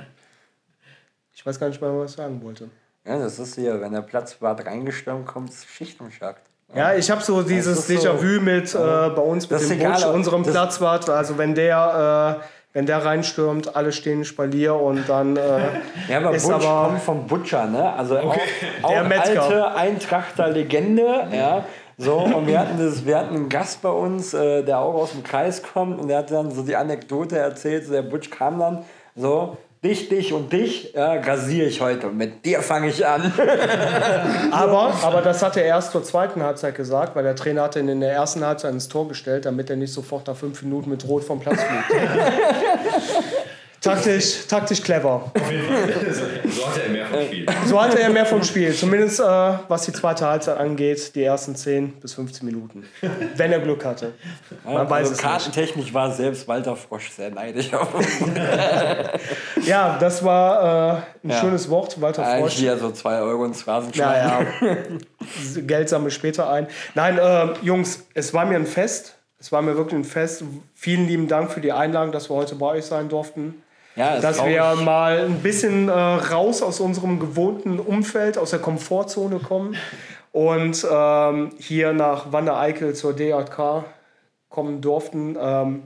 ich weiß gar nicht mehr, was ich sagen wollte. Ja, das ist hier, wenn der Platzwart reingestürmt kommt, ist Schicht im Schacht. Ja, ich habe so dieses so- Déjà-vu mit äh, bei uns mit dem egal, Butch, unserem Platzwart. Also wenn der, äh, wenn der reinstürmt, alle stehen Spalier und dann äh, Ja, aber ist Butch aber kommt vom Butcher, ne? Also auch, Der auch Metzger. alte Eintrachter Legende, ja. So, und wir hatten, das, wir hatten einen Gast bei uns, äh, der auch aus dem Kreis kommt und der hat dann so die Anekdote erzählt, so der Butch kam dann so, dich, dich und dich ja, rasiere ich heute und mit dir fange ich an. Aber, aber das hat er erst zur zweiten Halbzeit gesagt, weil der Trainer hat ihn in der ersten Halbzeit ins Tor gestellt, damit er nicht sofort nach fünf Minuten mit Rot vom Platz fliegt. taktisch, taktisch clever. So hatte er mehr vom Spiel. So hatte er mehr vom Spiel, zumindest äh, was die zweite Halbzeit angeht, die ersten 10 bis 15 Minuten. Wenn er Glück hatte. Man weiß also es nicht. kartentechnisch war selbst Walter Frosch sehr neidisch auf uns. Ja, das war äh, ein Ja. schönes Wort, Walter Eigentlich Frosch. hier so 2 Euro ins Rasen Ja, ja. Geld sammle später ein. Nein, äh, Jungs, es war mir ein Fest. Es war mir wirklich ein Fest. Vielen lieben Dank für die Einladung, dass wir heute bei euch sein durften. Ja, ist dass traurig. wir mal ein bisschen äh, raus aus unserem gewohnten Umfeld, aus der Komfortzone kommen und ähm, hier nach Wanne-Eickel zur DJK kommen durften. Ähm,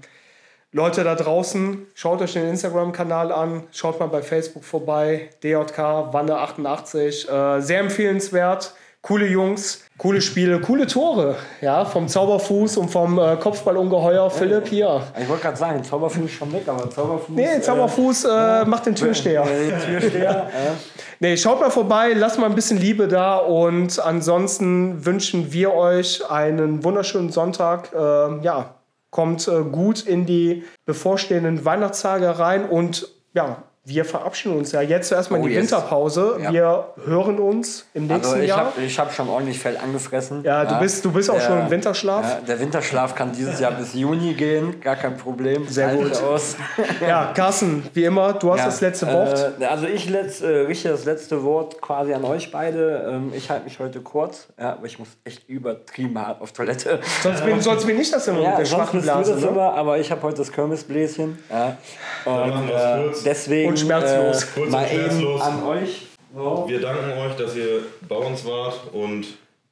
Leute da draußen, schaut euch den Instagram-Kanal an, schaut mal bei Facebook vorbei, DJK, Wanne88, äh, sehr empfehlenswert, coole Jungs, coole Spiele, coole Tore, ja, vom Zauberfuß und vom äh, Kopfballungeheuer Philipp hier. Ich wollte gerade sagen, Zauberfuß ist schon weg, aber Zauberfuß. Nee, Zauberfuß äh, macht den Türsteher. Äh, äh, Türsteher. äh. Nee, schaut mal vorbei, lasst mal ein bisschen Liebe da und ansonsten wünschen wir euch einen wunderschönen Sonntag. Äh, ja, kommt äh, gut in die bevorstehenden Weihnachtstage rein und ja, wir verabschieden uns ja jetzt erstmal Oh, in die yes. Winterpause. Ja. Wir hören uns im nächsten Also ich Jahr. habe ich hab schon ordentlich Fell angefressen. Ja, du bist, du bist auch Der- schon im Winterschlaf. Ja, der Winterschlaf kann dieses Jahr bis Juni gehen, gar kein Problem. Sehr Halte gut. Aus. Ja, Carsten, wie immer, du hast Ja, das letzte Wort. Äh, also ich letz, äh, richte das letzte Wort quasi an euch beide. Ähm, ich halte mich heute kurz, ja, aber ich muss echt übertrieben hart auf Toilette. sonst, bin, sonst bin ich das immer mit Ja, der sonst schwachen Blase. das Ne? immer, aber ich habe heute das Kirmesbläschen. Ja. Und äh, deswegen Und schmerzlos. Äh, Kurz und mal eben schmerzlos. an euch. So. Wir danken euch, dass ihr bei uns wart und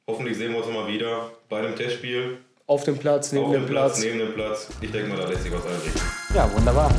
hoffentlich sehen wir uns nochmal wieder bei dem Testspiel. Auf dem Platz, neben Auf dem dem Platz, Platz. neben dem Platz. Ich denke mal, da lässt sich was einrichten. Ja, wunderbar.